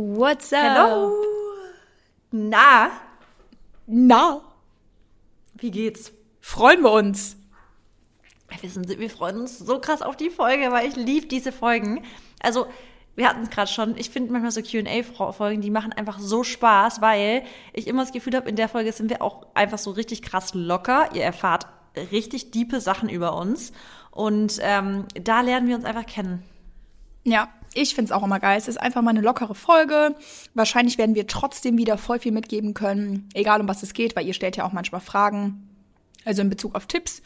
What's up? Hallo. Na, Na, wie geht's? freuen wir uns. Wir, sind, wir freuen uns so krass auf die Folge, weil ich liebe diese Folgen. Also, wir hatten es gerade schon. Ich finde manchmal so QA-Folgen, die machen einfach so Spaß, weil ich immer das Gefühl habe, in der Folge sind wir auch einfach so richtig krass locker. Ihr erfahrt richtig diepe Sachen über uns. Und ähm, da lernen wir uns einfach kennen. Ja, ich find's auch immer geil. Es ist einfach mal eine lockere Folge. Wahrscheinlich werden wir trotzdem wieder voll viel mitgeben können, egal um was es geht, weil ihr stellt ja auch manchmal Fragen, also in Bezug auf Tipps.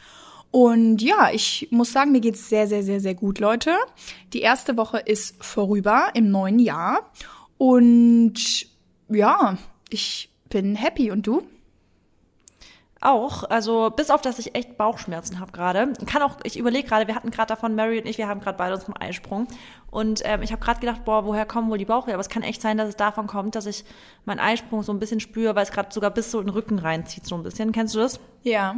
Und ja, ich muss sagen, mir geht's sehr, sehr, sehr, sehr gut, Leute. Die erste Woche ist vorüber im neuen Jahr. Und ja, ich bin happy. Und du? Auch, also bis auf, dass ich echt Bauchschmerzen habe gerade. Kann auch, ich überlege gerade, wir hatten gerade davon, Mary und ich, wir haben gerade beide unseren Eisprung. Und ähm, ich habe gerade gedacht, boah, woher kommen wohl die Bauchweh? Aber es kann echt sein, dass es davon kommt, dass ich meinen Eisprung so ein bisschen spüre, weil es gerade sogar bis so in den Rücken reinzieht, so ein bisschen. Kennst du das? Ja.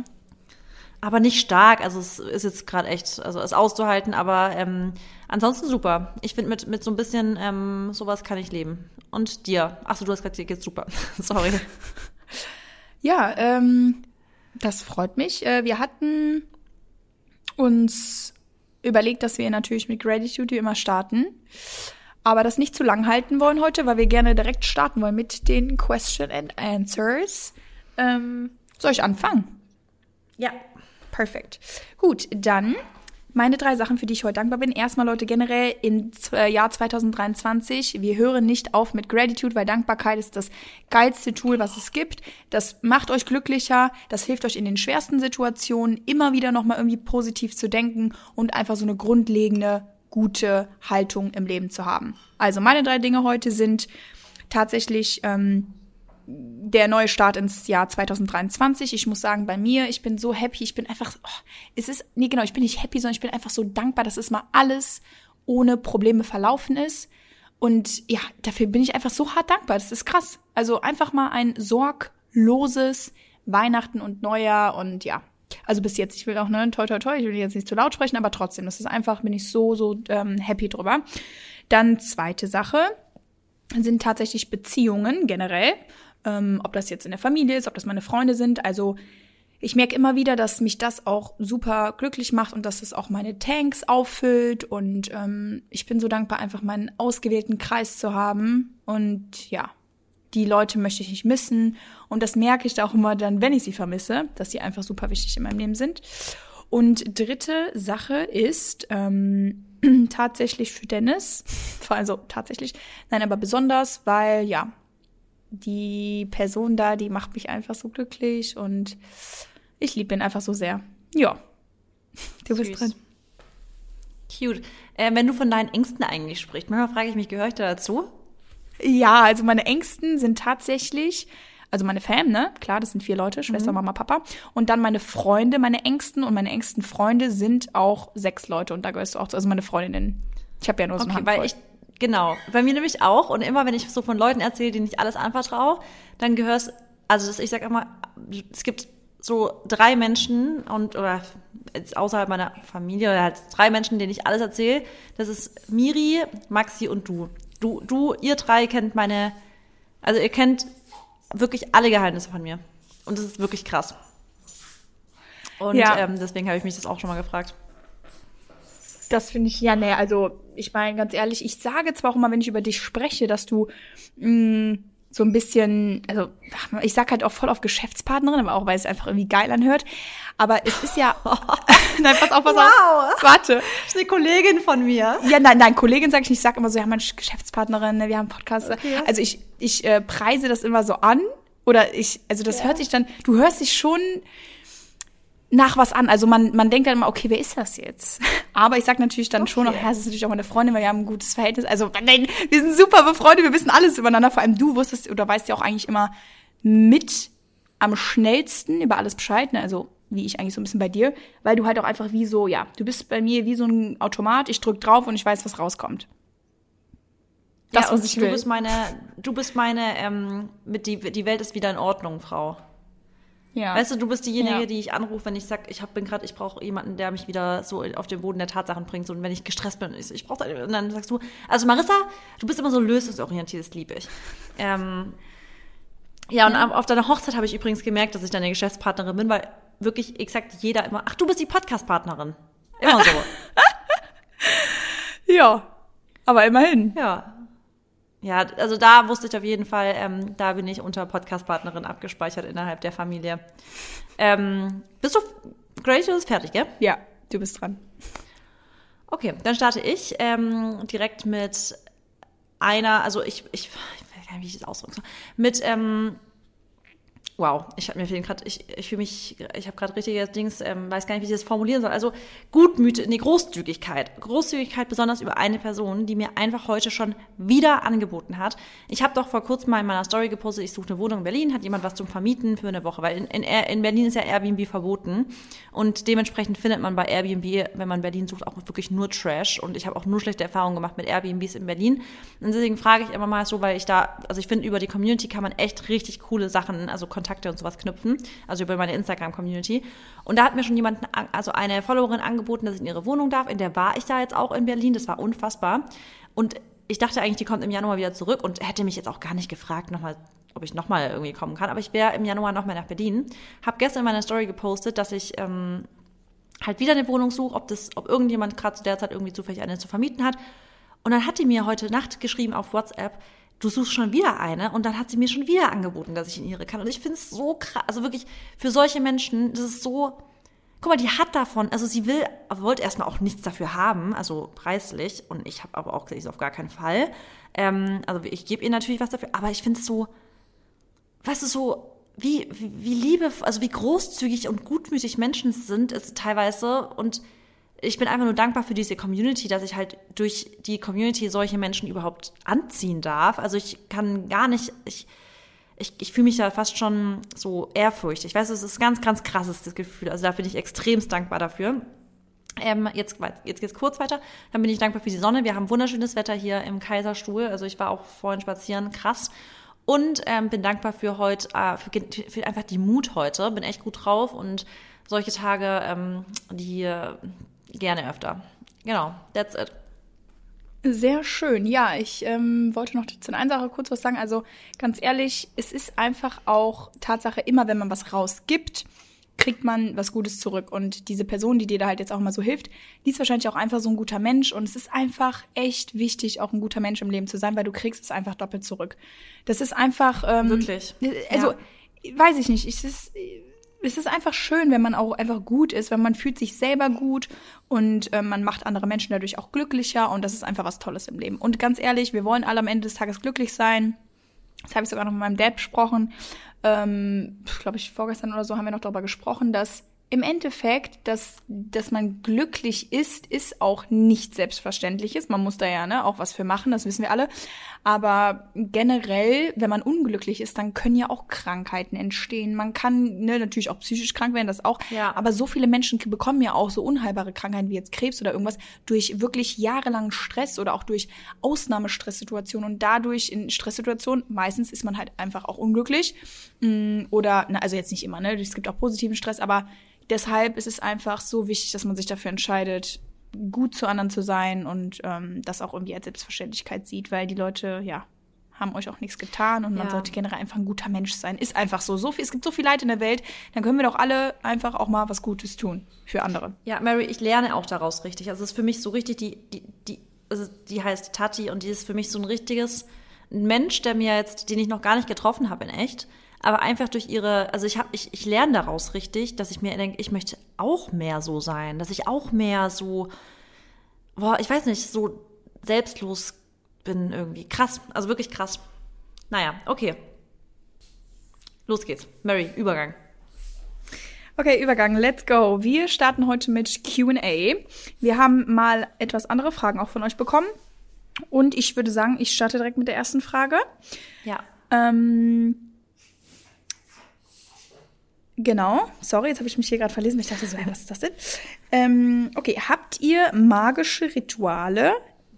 Aber nicht stark, also es ist jetzt gerade echt, also es auszuhalten, aber ähm, ansonsten super. Ich finde, mit, mit so ein bisschen ähm, sowas kann ich leben. Und dir? Achso, du hast gesagt, dir geht's super. Sorry. Ja, ähm, das freut mich. Äh, wir hatten uns überlegt, dass wir natürlich mit Gratitude wie immer starten, aber das nicht zu lang halten wollen heute, weil wir gerne direkt starten wollen mit den Question and Answers. Ähm, soll ich anfangen? Ja. Perfekt. Gut, dann meine drei Sachen, für die ich heute dankbar bin. Erstmal, Leute, generell im Z- Jahr 2023, wir hören nicht auf mit Gratitude, weil Dankbarkeit ist das geilste Tool, was es gibt. Das macht euch glücklicher, das hilft euch in den schwersten Situationen, immer wieder nochmal irgendwie positiv zu denken und einfach so eine grundlegende, gute Haltung im Leben zu haben. Also meine drei Dinge heute sind tatsächlich ähm, der neue Start ins Jahr 2023. Ich muss sagen, bei mir, ich bin so happy, ich bin einfach, oh, es ist, nee, genau, ich bin nicht happy, sondern ich bin einfach so dankbar, dass es mal alles ohne Probleme verlaufen ist. Und ja, dafür bin ich einfach so hart dankbar. Das ist krass. Also einfach mal ein sorgloses Weihnachten und Neujahr und ja. Also bis jetzt, ich will auch, ne, toi, toi, toi, ich will jetzt nicht zu laut sprechen, aber trotzdem, das ist einfach, bin ich so, so ähm, happy drüber. Dann zweite Sache sind tatsächlich Beziehungen generell ähm, ob das jetzt in der Familie ist, ob das meine Freunde sind. Also ich merke immer wieder, dass mich das auch super glücklich macht und dass es auch meine Tanks auffüllt. Und ähm, ich bin so dankbar, einfach meinen ausgewählten Kreis zu haben. Und ja, die Leute möchte ich nicht missen. Und das merke ich auch immer dann, wenn ich sie vermisse, dass sie einfach super wichtig in meinem Leben sind. Und dritte Sache ist ähm, tatsächlich für Dennis, also tatsächlich, nein, aber besonders, weil ja, die Person da, die macht mich einfach so glücklich und ich liebe ihn einfach so sehr. Ja. Du bist Süß. dran. Cute. Äh, wenn du von deinen Ängsten eigentlich sprichst, manchmal frage ich mich, gehöre ich da dazu? Ja, also meine Ängsten sind tatsächlich, also meine Fam, ne? Klar, das sind vier Leute, Schwester, Mama, Papa. Und dann meine Freunde, meine Ängsten und meine engsten Freunde sind auch sechs Leute und da gehörst du auch zu, also meine Freundinnen. Ich habe ja nur so eine Okay, Handvoll. weil ich, genau, bei mir nämlich auch. Und immer, wenn ich so von Leuten erzähle, denen ich alles anvertraue, dann gehörst, also ich sag immer, es gibt so drei Menschen und, oder jetzt außerhalb meiner Familie, oder halt drei Menschen, denen ich alles erzähle. Das ist Miri, Maxi und du. Du, du, ihr drei kennt meine, also ihr kennt wirklich alle Geheimnisse von mir. Und das ist wirklich krass. Und Ja. ähm, deswegen habe ich mich das auch schon mal gefragt. Das finde ich, ja, nee, also ich meine ganz ehrlich, ich sage zwar auch immer, wenn ich über dich spreche, dass du mh, so ein bisschen, also ich sag halt auch voll auf Geschäftspartnerin, aber auch weil es einfach irgendwie geil anhört. Aber es ist ja, nein, pass auf, pass Wow. auf, warte. Das ist eine Kollegin von mir. Ja, nein, nein, Kollegin sage ich nicht, ich sag immer so, ja, meine Geschäftspartnerin, ne, wir haben Podcast. Okay. Also ich, ich äh, preise das immer so an oder ich, also das hört sich dann, du hörst dich schon nach was an. Also man, man denkt dann immer, okay, wer ist das jetzt? Aber ich sag natürlich dann schon noch, Okay. ja, es ist natürlich auch meine Freundin, weil wir haben ein gutes Verhältnis. Also nein, wir sind super befreundet, wir wissen alles übereinander. Vor allem du wusstest oder weißt ja auch eigentlich immer mit am schnellsten über alles Bescheid. Ne? Also wie ich eigentlich so ein bisschen bei dir, weil du halt auch einfach wie so, ja, du bist bei mir wie so ein Automat, ich drück drauf und ich weiß, was rauskommt. Das, ja, was ich du will. bist meine, du bist meine, ähm, mit die, die Welt ist wieder in Ordnung, Frau. Ja. Weißt du, du bist diejenige, Ja. die ich anrufe, wenn ich sag, ich hab, bin gerade, ich brauche jemanden, der mich wieder so auf den Boden der Tatsachen bringt. So, und wenn ich gestresst bin, ich, ich brauche und dann sagst du, also Marissa, du bist immer so lösungsorientiert, das liebe ich. Ähm, ja, und Ja. auf- auf deiner Hochzeit habe ich übrigens gemerkt, dass ich deine Geschäftspartnerin bin, weil wirklich exakt jeder immer, ach, du bist die Podcast-Partnerin. Immer so. Ja. Aber immerhin. ja. Ja, also da wusste ich auf jeden Fall, ähm, da bin ich unter Podcast-Partnerin abgespeichert innerhalb der Familie. Ähm, bist du, Grace, du bist fertig, gell? Ja, du bist dran. Okay, dann starte ich ähm, direkt mit einer, also ich, ich, ich weiß gar nicht, wie ich das ausdrücken soll. Mit, ähm, wow, ich habe mir gerade, ich, ich fühle mich, ich habe gerade richtige Dings, ähm, weiß gar nicht, wie ich das formulieren soll. Also Gutmüte, nee, Großzügigkeit. Großzügigkeit besonders über eine Person, die mir einfach heute schon wieder angeboten hat. Ich habe doch vor kurzem mal in meiner Story gepostet, ich suche eine Wohnung in Berlin, hat jemand was zum Vermieten für eine Woche, weil in, in, in Berlin ist ja Airbnb verboten und dementsprechend findet man bei Airbnb, wenn man Berlin sucht, auch wirklich nur Trash und ich habe auch nur schlechte Erfahrungen gemacht mit Airbnbs in Berlin und deswegen frage ich immer mal so, weil ich da, also ich finde über die Community kann man echt richtig coole Sachen, also Kontakte und sowas knüpfen, also über meine Instagram-Community und da hat mir schon jemand, also eine Followerin angeboten, dass ich in ihre Wohnung darf, in der war ich da jetzt auch in Berlin, das war unfassbar und ich dachte eigentlich, die kommt im Januar wieder zurück und hätte mich jetzt auch gar nicht gefragt, nochmal, ob ich nochmal irgendwie kommen kann. Aber ich wäre im Januar nochmal nach Berlin. Habe gestern in meiner Story gepostet, dass ich ähm, halt wieder eine Wohnung suche, ob ob irgendjemand gerade zu der Zeit irgendwie zufällig eine zu vermieten hat. Und dann hat die mir heute Nacht geschrieben auf WhatsApp, du suchst schon wieder eine und dann hat sie mir schon wieder angeboten, dass ich in ihre kann. Und ich finde es so krass, also wirklich für solche Menschen, das ist so, guck mal, die hat davon, also sie will, wollte erstmal auch nichts dafür haben, also preislich. Und ich habe aber auch gesagt, ich auf gar keinen Fall. Ähm, also ich gebe ihr natürlich was dafür, aber ich finde es so, weißt du, so, wie, wie, wie liebe, also wie großzügig und gutmütig Menschen sind, ist teilweise. Und ich bin einfach nur dankbar für diese Community, dass ich halt durch die Community solche Menschen überhaupt anziehen darf. Also ich kann gar nicht, ich, ich, ich fühle mich da fast schon so ehrfurchtig. Ich weiß, es ist ganz, ganz krasses das Gefühl. Also da bin ich extremst dankbar dafür. Ähm, jetzt, jetzt geht's kurz weiter. Dann bin ich dankbar für die Sonne. Wir haben wunderschönes Wetter hier im Kaiserstuhl. Also ich war auch vorhin spazieren, krass. Und ähm, bin dankbar für heute, äh, für, für einfach die Mut heute. Bin echt gut drauf und solche Tage, ähm, die gerne öfter. Genau, that's it. Sehr schön. Ja, ich ähm, wollte noch zu der einen Sache kurz was sagen. Also ganz ehrlich, es ist einfach auch Tatsache, immer wenn man was rausgibt, kriegt man was Gutes zurück. Und diese Person, die dir da halt jetzt auch mal so hilft, die ist wahrscheinlich auch einfach so ein guter Mensch. Und es ist einfach echt wichtig, auch ein guter Mensch im Leben zu sein, weil du kriegst es einfach doppelt zurück. Das ist einfach. Ähm, Wirklich. Also, Ja. weiß ich nicht. Es ist, es ist einfach schön, wenn man auch einfach gut ist, wenn man fühlt sich selber gut und äh, man macht andere Menschen dadurch auch glücklicher. Und das ist einfach was Tolles im Leben. Und ganz ehrlich, wir wollen alle am Ende des Tages glücklich sein. Das habe ich sogar noch mit meinem Dad besprochen. Ähm, glaube ich, vorgestern oder so haben wir noch darüber gesprochen, dass im Endeffekt, dass, dass man glücklich ist, ist auch nicht selbstverständliches. Man muss da ja ne, auch was für machen, das wissen wir alle. Aber generell, wenn man unglücklich ist, dann können ja auch Krankheiten entstehen. Man kann ne, natürlich auch psychisch krank werden, das auch. Ja. Aber so viele Menschen bekommen ja auch so unheilbare Krankheiten wie jetzt Krebs oder irgendwas durch wirklich jahrelangen Stress oder auch durch Ausnahmestresssituationen. Und dadurch in Stresssituationen, meistens ist man halt einfach auch unglücklich. Mm, Oder, na, also jetzt nicht immer, ne? Es gibt auch positiven Stress, aber deshalb ist es einfach so wichtig, dass man sich dafür entscheidet, gut zu anderen zu sein und ähm, das auch irgendwie als Selbstverständlichkeit sieht, weil die Leute, ja, haben euch auch nichts getan und man Ja. sollte generell einfach ein guter Mensch sein. Ist einfach so. so viel, es gibt so viel Leid in der Welt, dann können wir doch alle einfach auch mal was Gutes tun für andere. Ja, Mary, ich lerne auch daraus richtig. Also es ist für mich so richtig die, die, die, also die heißt Tati und die ist für mich so ein richtiges Mensch, der mir jetzt, den ich noch gar nicht getroffen habe in echt, aber einfach durch ihre, also ich habe, ich, ich lerne daraus richtig, dass ich mir denke, ich möchte auch mehr so sein, dass ich auch mehr so, boah, ich weiß nicht, so selbstlos bin irgendwie. Krass, also wirklich krass. Naja, okay. Los geht's. Mary, Übergang. Okay, Übergang, let's go. Wir starten heute mit QA. Wir haben mal etwas andere Fragen auch von euch bekommen. Und ich würde sagen, ich starte direkt mit der ersten Frage. Ja. Ähm, genau, sorry, jetzt habe ich mich hier gerade verlesen. Ich dachte so, hä, was ist das denn? Ähm, okay, habt ihr magische Rituale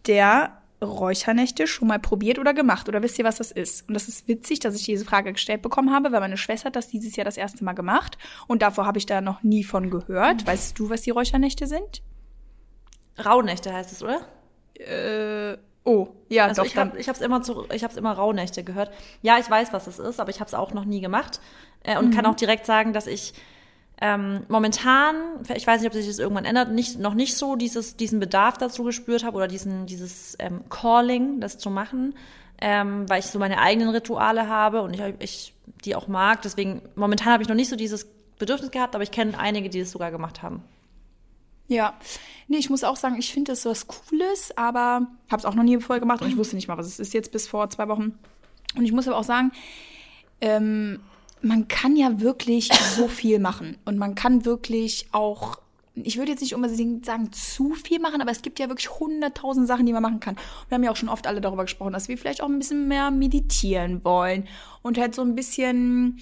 der Räuchernächte schon mal probiert oder gemacht? Oder wisst ihr, was das ist? Und das ist witzig, dass ich diese Frage gestellt bekommen habe, weil meine Schwester hat das dieses Jahr das erste Mal gemacht. Und davor habe ich da noch nie von gehört. Weißt du, was die Räuchernächte sind? Rauhnächte heißt es, oder? Äh, oh, ja, Also doch. ich habe hab's immer zu, ich hab's immer Rauhnächte gehört. Ja, ich weiß, was es ist, aber ich habe es auch noch nie gemacht äh, und kann Mhm. auch direkt sagen, dass ich ähm, momentan, ich weiß nicht, ob sich das irgendwann ändert, nicht, noch nicht so dieses, diesen Bedarf dazu gespürt habe oder diesen, dieses ähm, Calling, das zu machen, ähm, weil ich so meine eigenen Rituale habe und ich, ich die auch mag. Deswegen, momentan habe ich noch nicht so dieses Bedürfnis gehabt, aber ich kenne einige, die das sogar gemacht haben. ja. Nee, ich muss auch sagen, ich finde das was Cooles, aber habe es auch noch nie vorher gemacht und ich wusste nicht mal, was es ist jetzt bis vor zwei Wochen. Und ich muss aber auch sagen, ähm, man kann ja wirklich so viel machen. Und man kann wirklich auch, ich würde jetzt nicht unbedingt sagen, zu viel machen, aber es gibt ja wirklich hunderttausend Sachen, die man machen kann. Wir haben ja auch schon oft alle darüber gesprochen, dass wir vielleicht auch ein bisschen mehr meditieren wollen und halt so ein bisschen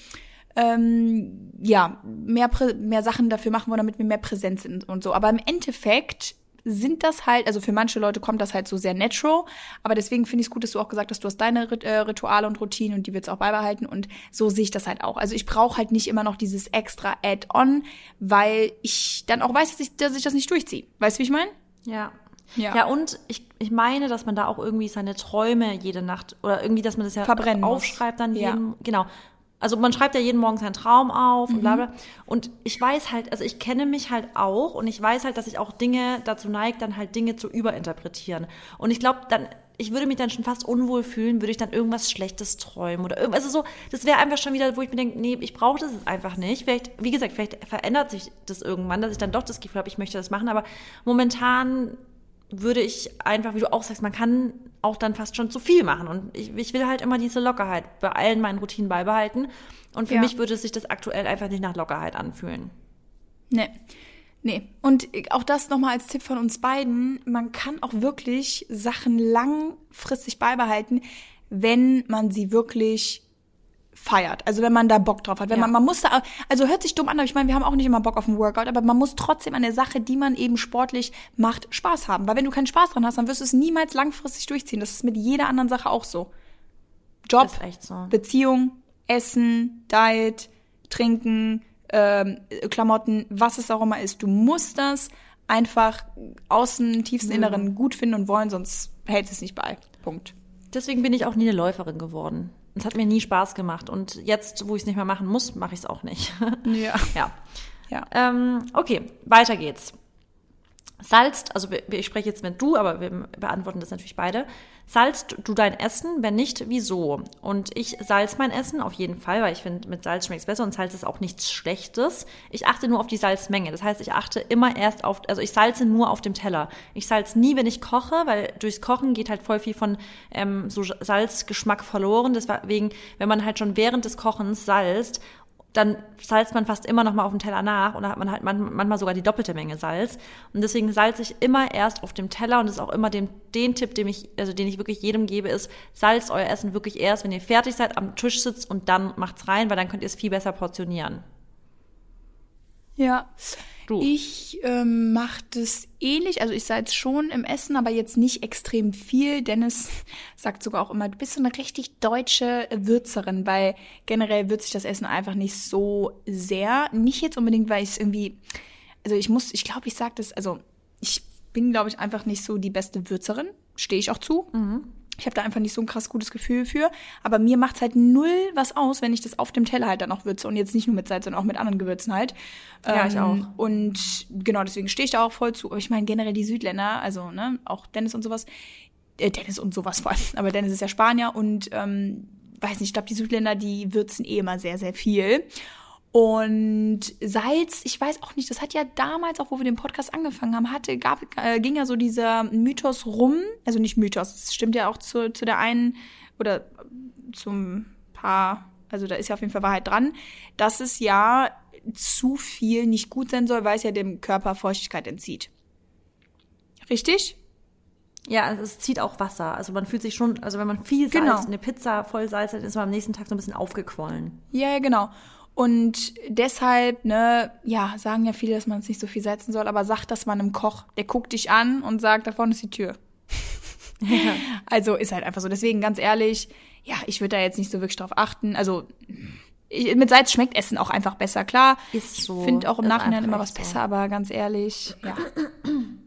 ähm, ja, mehr, mehr Sachen dafür machen wollen, damit wir mehr präsent sind und so. Aber im Endeffekt sind das halt, also für manche Leute kommt das halt so sehr natural, aber deswegen finde ich es gut, dass du auch gesagt hast, du hast deine Rit äh, Rituale und Routinen und die willst du auch beibehalten und so sehe ich das halt auch. Also ich brauche halt nicht immer noch dieses extra Add-on, weil ich dann auch weiß, dass ich, dass ich das nicht durchziehe. Weißt du, wie ich meine? Ja. Ja. Ja, und ich, ich meine, dass man da auch irgendwie seine Träume jede Nacht oder irgendwie, dass man das ja Verbrennen muss. aufschreibt dann Ja. genau. Also man schreibt ja jeden Morgen seinen Traum auf und Mhm. bla bla. Und ich weiß halt, also ich kenne mich halt auch und ich weiß halt, dass ich auch Dinge dazu neige, dann halt Dinge zu überinterpretieren. Und ich glaube, dann, ich würde mich dann schon fast unwohl fühlen, würde ich dann irgendwas Schlechtes träumen oder irgendwas. Also so, das wäre einfach schon wieder, wo ich mir denke, nee, ich brauche das jetzt einfach nicht. Vielleicht, wie gesagt, vielleicht verändert sich das irgendwann, dass ich dann doch das Gefühl habe, ich möchte das machen. Aber momentan würde ich einfach, wie du auch sagst, man kann auch dann fast schon zu viel machen. Und ich, ich will halt immer diese Lockerheit bei allen meinen Routinen beibehalten. Und für Ja. mich würde sich das aktuell einfach nicht nach Lockerheit anfühlen. Nee. Nee. Und auch das nochmal als Tipp von uns beiden. Man kann auch wirklich Sachen langfristig beibehalten, wenn man sie wirklich feiert. Also wenn man da Bock drauf hat. Wenn Ja. man, man muss da, also hört sich dumm an, aber ich meine, wir haben auch nicht immer Bock auf einen Workout, aber man muss trotzdem an der Sache, die man eben sportlich macht, Spaß haben. Weil wenn du keinen Spaß dran hast, dann wirst du es niemals langfristig durchziehen. Das ist mit jeder anderen Sache auch so. Job, so. Beziehung, Essen, Diet, Trinken, ähm, Klamotten, was es auch immer ist. Du musst das einfach aus dem tiefsten Inneren gut finden und wollen, sonst hält es nicht bei. Punkt. Deswegen bin ich auch nie eine Läuferin geworden. Es hat mir nie Spaß gemacht. Und jetzt, wo ich es nicht mehr machen muss, mache ich es auch nicht. Ja. ja. Ja. Ähm, okay, weiter geht's. Salzt, also ich spreche jetzt mit du, aber wir beantworten das natürlich beide. Salzt du dein Essen? Wenn nicht, wieso? Und ich salz mein Essen auf jeden Fall, weil ich finde, mit Salz schmeckt es besser und Salz ist auch nichts Schlechtes. Ich achte nur auf die Salzmenge. Das heißt, ich achte immer erst auf, also ich salze nur auf dem Teller. Ich salz nie, wenn ich koche, weil durchs Kochen geht halt voll viel von ähm, so Salzgeschmack verloren. Deswegen, wenn man halt schon während des Kochens salzt dann salzt man fast immer noch mal auf dem Teller nach und dann hat man halt man, manchmal sogar die doppelte Menge Salz. Und deswegen salze ich immer erst auf dem Teller und das ist auch immer den, den Tipp, den ich, also den ich wirklich jedem gebe, ist, salzt euer Essen wirklich erst, wenn ihr fertig seid, am Tisch sitzt und dann macht's rein, weil dann könnt ihr es viel besser portionieren. Ja. Du. Ich ähm, mache das ähnlich. Also ich salz schon im Essen, aber jetzt nicht extrem viel. Dennis sagt sogar auch immer, du bist so eine richtig deutsche Würzerin, weil generell würze ich das Essen einfach nicht so sehr. Nicht jetzt unbedingt, weil ich es irgendwie, also ich muss, ich glaube, ich sage das, also ich bin, glaube ich, einfach nicht so die beste Würzerin. Stehe ich auch zu. Ich habe da einfach nicht so ein krass gutes Gefühl für. Aber mir macht's halt null was aus, wenn ich das auf dem Teller halt dann auch würze. Und jetzt nicht nur mit Salz, sondern auch mit anderen Gewürzen halt. Ja, ich auch. Und genau, deswegen stehe ich da auch voll zu. Aber ich meine generell die Südländer, also ne, auch Dennis und sowas. Äh, Dennis und sowas vor allem. Aber Dennis ist ja Spanier und ähm, weiß nicht, ich glaube, die Südländer, die würzen eh immer sehr, sehr viel. Und Salz, ich weiß auch nicht, das hat ja damals, auch wo wir den Podcast angefangen haben, hatte, gab, äh, ging ja so dieser Mythos rum, also nicht Mythos, es stimmt ja auch zu, zu der einen oder zum paar, also da ist ja auf jeden Fall Wahrheit dran, dass es ja zu viel nicht gut sein soll, weil es ja dem Körper Feuchtigkeit entzieht. Richtig? Ja, also es zieht auch Wasser. Also man fühlt sich schon, also wenn man viel Salz, Genau. eine Pizza voll Salz hat, ist man am nächsten Tag so ein bisschen aufgequollen. Ja, ja, genau. Und deshalb, ne, ja, sagen ja viele, dass man es nicht so viel salzen soll, aber sagt das man einem Koch. Der guckt dich an und sagt, da vorne ist die Tür. Also ist halt einfach so. Deswegen ganz ehrlich, ja, ich würde da jetzt nicht so wirklich drauf achten. Also ich, mit Salz schmeckt Essen auch einfach besser, klar. Ist so. Finde auch im Nachhinein immer was so. besser, aber ganz ehrlich, ja.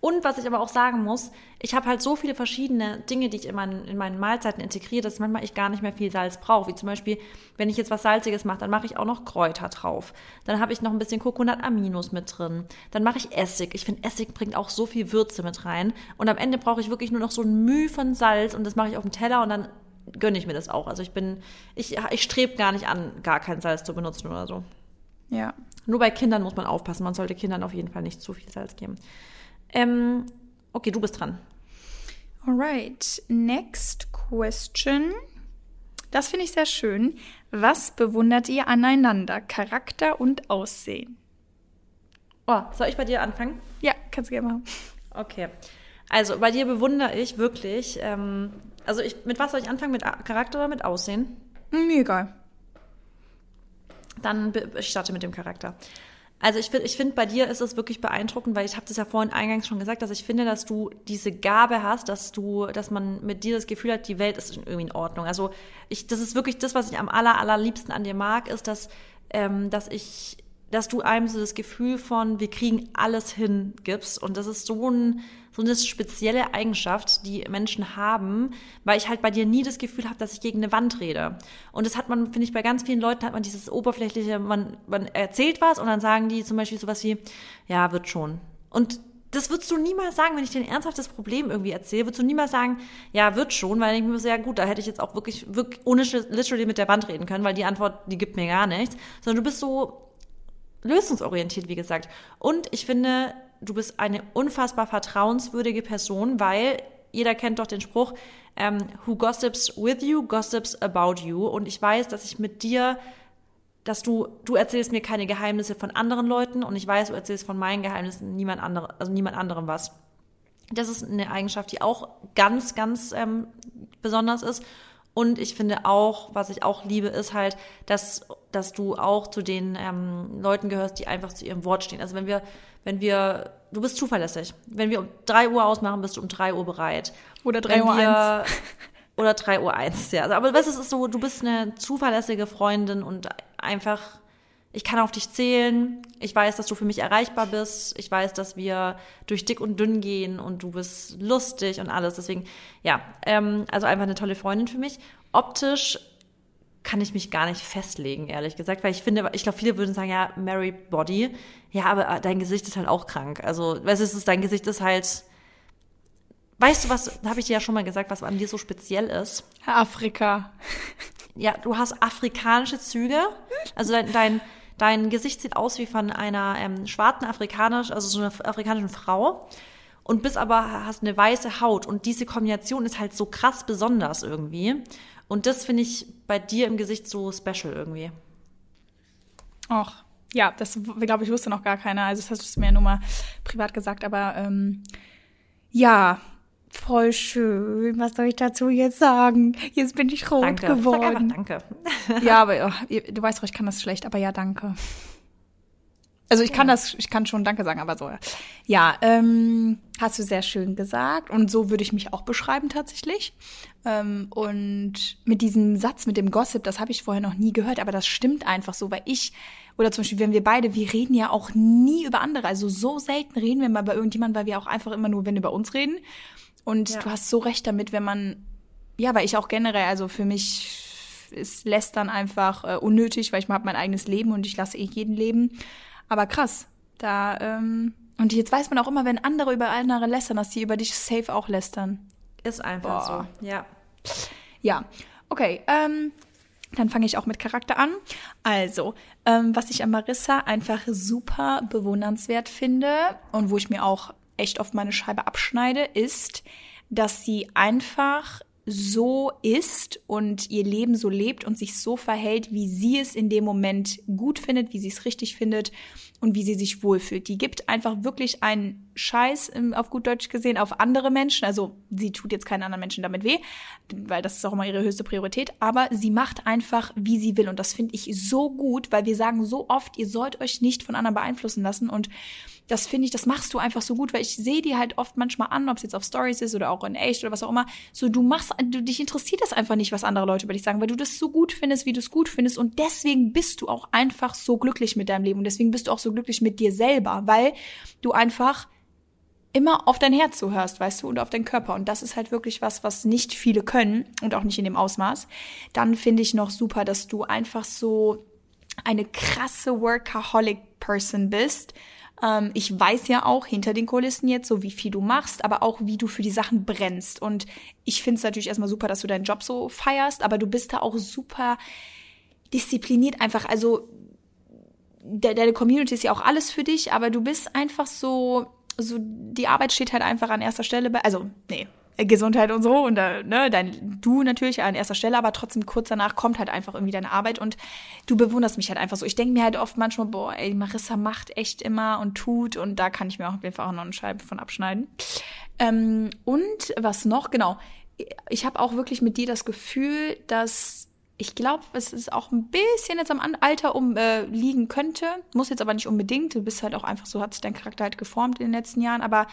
Und was ich aber auch sagen muss, ich habe halt so viele verschiedene Dinge, die ich in meinen, in meinen Mahlzeiten integriere, dass manchmal ich gar nicht mehr viel Salz brauche. Wie zum Beispiel, wenn ich jetzt was Salziges mache, dann mache ich auch noch Kräuter drauf. Dann habe ich noch ein bisschen Coconut-Aminos mit drin. Dann mache ich Essig. Ich finde, Essig bringt auch so viel Würze mit rein. Und am Ende brauche ich wirklich nur noch so ein Müh von Salz und das mache ich auf dem Teller und dann gönne ich mir das auch. Also ich bin, ich, ich strebe gar nicht an, gar kein Salz zu benutzen oder so. Ja. Nur bei Kindern muss man aufpassen. Man sollte Kindern auf jeden Fall nicht zu viel Salz geben. Ähm, okay, du bist dran. Alright, next question. Das finde ich sehr schön. Was bewundert ihr aneinander? Charakter und Aussehen? Oh, soll ich bei dir anfangen? Ja, kannst du gerne machen. Okay. Also bei dir bewundere ich wirklich. Ähm, also ich, mit was soll ich anfangen? Mit Charakter oder mit Aussehen? Mir egal. Dann ich starte mit dem Charakter. Also ich finde, ich finde bei dir ist es wirklich beeindruckend, weil ich habe das ja vorhin eingangs schon gesagt, dass ich finde, dass du diese Gabe hast, dass du, dass man mit dir das Gefühl hat, die Welt ist irgendwie in Ordnung. Also ich, das ist wirklich das, was ich am aller allerliebsten an dir mag, ist, dass, ähm, dass ich, dass du einem so das Gefühl von, wir kriegen alles hin gibst und das ist so ein so eine spezielle Eigenschaft, die Menschen haben, weil ich halt bei dir nie das Gefühl habe, dass ich gegen eine Wand rede. Und das hat man, finde ich, bei ganz vielen Leuten hat man dieses oberflächliche, man, man erzählt was und dann sagen die zum Beispiel sowas wie, ja, wird schon. Und das würdest du niemals sagen, wenn ich dir ein ernsthaftes Problem irgendwie erzähle, würdest du niemals sagen, ja, wird schon, weil ich mir so, ja gut, da hätte ich jetzt auch wirklich, wirklich ohne literally mit der Wand reden können, weil die Antwort, die gibt mir gar nichts, sondern du bist so lösungsorientiert, wie gesagt. Und ich finde, du bist eine unfassbar vertrauenswürdige Person, weil jeder kennt doch den Spruch, ähm, who gossips with you, gossips about you. Und ich weiß, dass ich mit dir, dass du, du erzählst mir keine Geheimnisse von anderen Leuten und ich weiß, du erzählst von meinen Geheimnissen niemand andere, also niemand anderem was. Das ist eine Eigenschaft, die auch ganz, ganz ähm, besonders ist. Und ich finde auch, was ich auch liebe, ist halt, dass, dass du auch zu den ähm, Leuten gehörst, die einfach zu ihrem Wort stehen. Also wenn wir, wenn wir, du bist zuverlässig. Wenn wir um drei Uhr ausmachen, bist du um drei Uhr bereit. Oder Wenn 3 Uhr wir- Oder 3 Uhr eins, ja. Also, aber weißt, du, es ist so, du bist eine zuverlässige Freundin und einfach, ich kann auf dich zählen. Ich weiß, dass du für mich erreichbar bist. Ich weiß, dass wir durch dick und dünn gehen und du bist lustig und alles. Deswegen, ja, ähm, also einfach eine tolle Freundin für mich. Optisch kann ich mich gar nicht festlegen, ehrlich gesagt, weil ich finde, ich glaube, viele würden sagen, ja, Mary Body. Ja, aber äh, dein Gesicht ist halt auch krank. Also, weißt du, es ist, dein Gesicht ist halt, weißt du was, habe ich dir ja schon mal gesagt, was an dir so speziell ist? Afrika. Ja, du hast afrikanische Züge. Also dein, dein, dein Gesicht sieht aus wie von einer ähm, schwarzen afrikanisch, also so einer afrikanischen Frau. Und bist aber, hast eine weiße Haut. Und diese Kombination ist halt so krass besonders irgendwie. Und das finde ich bei dir im Gesicht so special irgendwie. Ach, ja, das glaube ich wusste noch gar keiner. Also das hast du mir nur mal privat gesagt, aber ähm, ja, voll schön. Was soll ich dazu jetzt sagen? Jetzt bin ich rot Danke. Sag einfach geworden. danke. Ja, aber ihr- du weißt doch, ich kann das schlecht, aber ja, danke. Also ich kann das, ich kann schon Danke sagen, aber so. Ja, ähm, hast du sehr schön gesagt und so würde ich mich auch beschreiben tatsächlich. Ähm, und mit diesem Satz, mit dem Gossip, das habe ich vorher noch nie gehört, aber das stimmt einfach so, weil ich oder zum Beispiel, wenn wir beide, wir reden ja auch nie über andere, also so selten reden wir mal bei irgendjemandem, weil wir auch einfach immer nur, wenn über uns reden. Und Ja. du hast so recht damit, wenn man, ja, weil ich auch generell, also für mich ist Lästern einfach äh, unnötig, weil ich habe mein eigenes Leben und ich lasse eh jeden leben. Aber krass, da, ähm, und jetzt weiß man auch immer, wenn andere über andere lästern, dass die über dich safe auch lästern. Ist einfach Boah. so. Ja. Ja, okay. Ähm, dann fange ich auch mit Charakter an. Also, ähm, was ich an Marissa einfach super bewundernswert finde und wo ich mir auch echt oft meine Scheibe abschneide, ist, dass sie einfach so ist und ihr Leben so lebt und sich so verhält, wie sie es in dem Moment gut findet, wie sie es richtig findet und wie sie sich wohlfühlt. Die gibt einfach wirklich ein Scheiß, ähm, auf gut Deutsch gesehen, auf andere Menschen. Also sie tut jetzt keinen anderen Menschen damit weh, weil das ist auch immer ihre höchste Priorität. Aber sie macht einfach, wie sie will. Und das finde ich so gut, weil wir sagen so oft, ihr sollt euch nicht von anderen beeinflussen lassen. Und das finde ich, das machst du einfach so gut, weil ich sehe die halt oft manchmal an, ob es jetzt auf Stories ist oder auch in echt oder was auch immer. So, du machst, du, dich interessiert das einfach nicht, was andere Leute über dich sagen, weil du das so gut findest, wie du es gut findest. Und deswegen bist du auch einfach so glücklich mit deinem Leben. Und deswegen bist du auch so glücklich mit dir selber, weil du einfach immer auf dein Herz zuhörst, weißt du, und auf deinen Körper. Und das ist halt wirklich was, was nicht viele können und auch nicht in dem Ausmaß. Dann finde ich noch super, dass du einfach so eine krasse Workaholic-Person bist ähm, ich weiß ja auch hinter den Kulissen jetzt, so wie viel du machst, aber auch wie du für die Sachen brennst. Und ich finde es natürlich erstmal super, dass du deinen Job so feierst, aber du bist da auch super diszipliniert einfach. Also de deine Community ist ja auch alles für dich, aber du bist einfach so, so die Arbeit steht halt einfach an erster Stelle bei, also nee, Gesundheit und so und ne, dein du natürlich an erster Stelle, aber trotzdem kurz danach kommt halt einfach irgendwie deine Arbeit und du bewunderst mich halt einfach so. Ich denke mir halt oft manchmal, boah, ey, Marissa macht echt immer und tut und da kann ich mir auch auf jeden Fall auch noch eine Scheibe von abschneiden. Ähm, und was noch? Genau, ich habe auch wirklich mit dir das Gefühl, dass ich glaube, es ist auch ein bisschen jetzt am Alter um äh, liegen könnte, muss jetzt aber nicht unbedingt. Du bist halt auch einfach so, hat sich dein Charakter halt geformt in den letzten Jahren, aber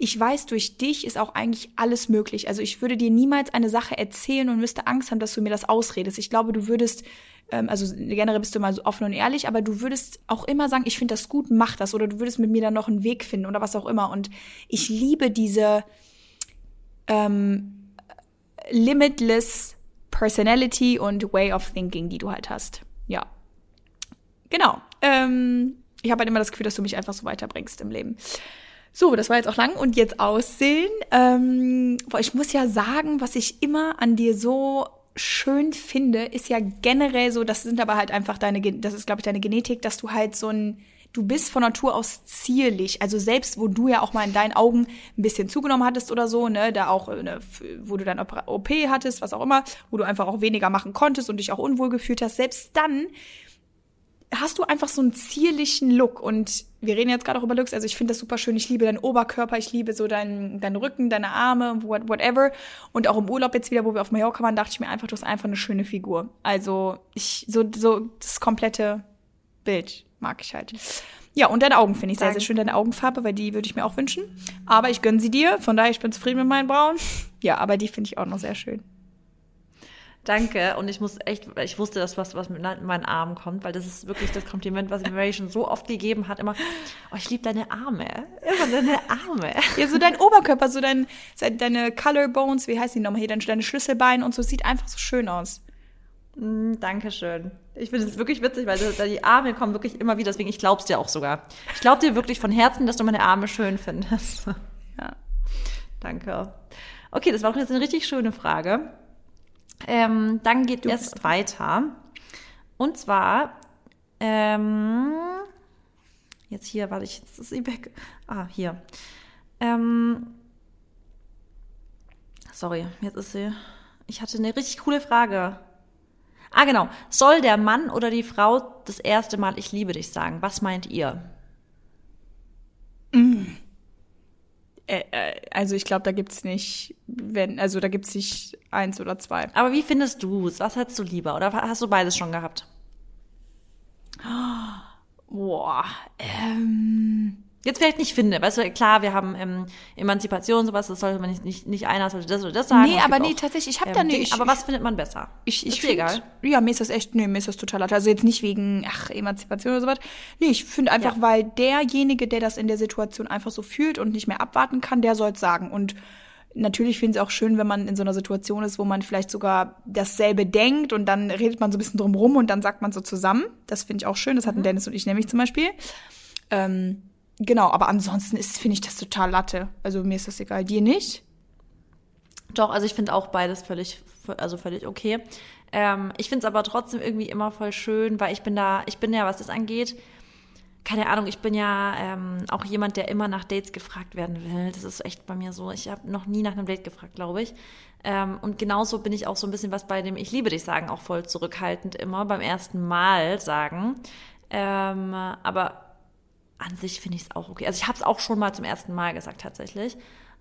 ich weiß, durch dich ist auch eigentlich alles möglich. Also ich würde dir niemals eine Sache erzählen und müsste Angst haben, dass du mir das ausredest. Ich glaube, du würdest, ähm, also generell bist du immer so offen und ehrlich, aber du würdest auch immer sagen, ich finde das gut, mach das. Oder du würdest mit mir dann noch einen Weg finden oder was auch immer. Und ich liebe diese ähm, limitless Personality und Way of Thinking, die du halt hast. Ja. Genau. Ähm, ich habe halt immer das Gefühl, dass du mich einfach so weiterbringst im Leben. So, das war jetzt auch lang und jetzt aussehen. Ähm, boah, ich muss ja sagen, was ich immer an dir so schön finde, ist ja generell so, das sind aber halt einfach deine, das ist glaube ich deine Genetik, dass du halt so ein, du bist von Natur aus zierlich. Also selbst, wo du ja auch mal in deinen Augen ein bisschen zugenommen hattest oder so, ne, da auch, ne, wo du dein OP hattest, was auch immer, wo du einfach auch weniger machen konntest und dich auch unwohl gefühlt hast, selbst dann hast du einfach so einen zierlichen Look und wir reden jetzt gerade auch über Looks, also ich finde das super schön, ich liebe deinen Oberkörper, ich liebe so deinen, deinen Rücken, deine Arme, whatever und auch im Urlaub jetzt wieder, wo wir auf Mallorca waren, dachte ich mir einfach, du hast einfach eine schöne Figur. Also ich, so, so das komplette Bild mag ich halt. Ja, und deine Augen finde ich sehr, sehr schön, deine Augenfarbe, weil die würde ich mir auch wünschen. Aber ich gönne sie dir, von daher ich bin zufrieden mit meinen Brauen. Ja, aber die finde ich auch noch sehr schön. Danke. Und ich muss echt, ich wusste, dass was, was mit meinen Armen kommt, weil das ist wirklich das Kompliment, was mir schon so oft gegeben hat. Immer, oh, ich liebe deine Arme. Immer deine Arme. Ja, so dein Oberkörper, so dein, deine Collarbones, wie heißt die nochmal hier, deine Schlüsselbeine und so, sieht einfach so schön aus. Mm, Dankeschön. Ich finde es wirklich witzig, weil die Arme kommen wirklich immer wieder, deswegen ich glaub's dir auch sogar. Ich glaub dir wirklich von Herzen, dass du meine Arme schön findest. Ja. Danke. Okay, das war auch jetzt eine richtig schöne Frage. Ähm, dann geht du es weiter. Und zwar, ähm, jetzt hier, warte ich, jetzt ist sie weg. Ah, hier. Ähm, sorry, jetzt ist sie. Ich hatte eine richtig coole Frage. Ah, genau. Soll der Mann oder die Frau das erste Mal Ich liebe dich sagen? Was meint ihr? Mm. Äh, äh, also ich glaube, da gibt's nicht, wenn, also da gibt's nicht eins oder zwei. Aber wie findest du es? Was hättest du lieber? Oder hast du beides schon gehabt? Boah, ähm, Jetzt vielleicht nicht finde, weißt du, klar, wir haben ähm, Emanzipation, sowas, das sollte man nicht, nicht, nicht einer sollte das oder das sagen. Nee, aber nee, tatsächlich, ich habe ähm, da nicht. Aber was findet man besser? Ich, ich finde, egal. Ja, mir ist das echt, nee, mir ist das total Also jetzt nicht wegen, ach, Emanzipation oder sowas. Nee, ich finde einfach, ja. weil derjenige, der das in der Situation einfach so fühlt und nicht mehr abwarten kann, der soll es sagen. Und natürlich finde ich es auch schön, wenn man in so einer Situation ist, wo man vielleicht sogar dasselbe denkt und dann redet man so ein bisschen drum rum und dann sagt man so zusammen. Das finde ich auch schön. Das hatten mhm. Dennis und ich nämlich zum Beispiel. Ähm, Genau, aber ansonsten ist, finde ich das total Latte. Also mir ist das egal. Dir nicht? Doch, also ich finde auch beides völlig, also völlig okay. Ähm, ich finde es aber trotzdem irgendwie immer voll schön, weil ich bin da, ich bin ja, was das angeht, keine Ahnung, ich bin ja ähm, auch jemand, der immer nach Dates gefragt werden will. Das ist echt bei mir so. Ich habe noch nie nach einem Date gefragt, glaube ich. Ähm, und genauso bin ich auch so ein bisschen was bei dem Ich liebe dich sagen, auch voll zurückhaltend immer beim ersten Mal sagen. Ähm, aber an sich finde ich es auch okay. Also ich habe es auch schon mal zum ersten Mal gesagt tatsächlich.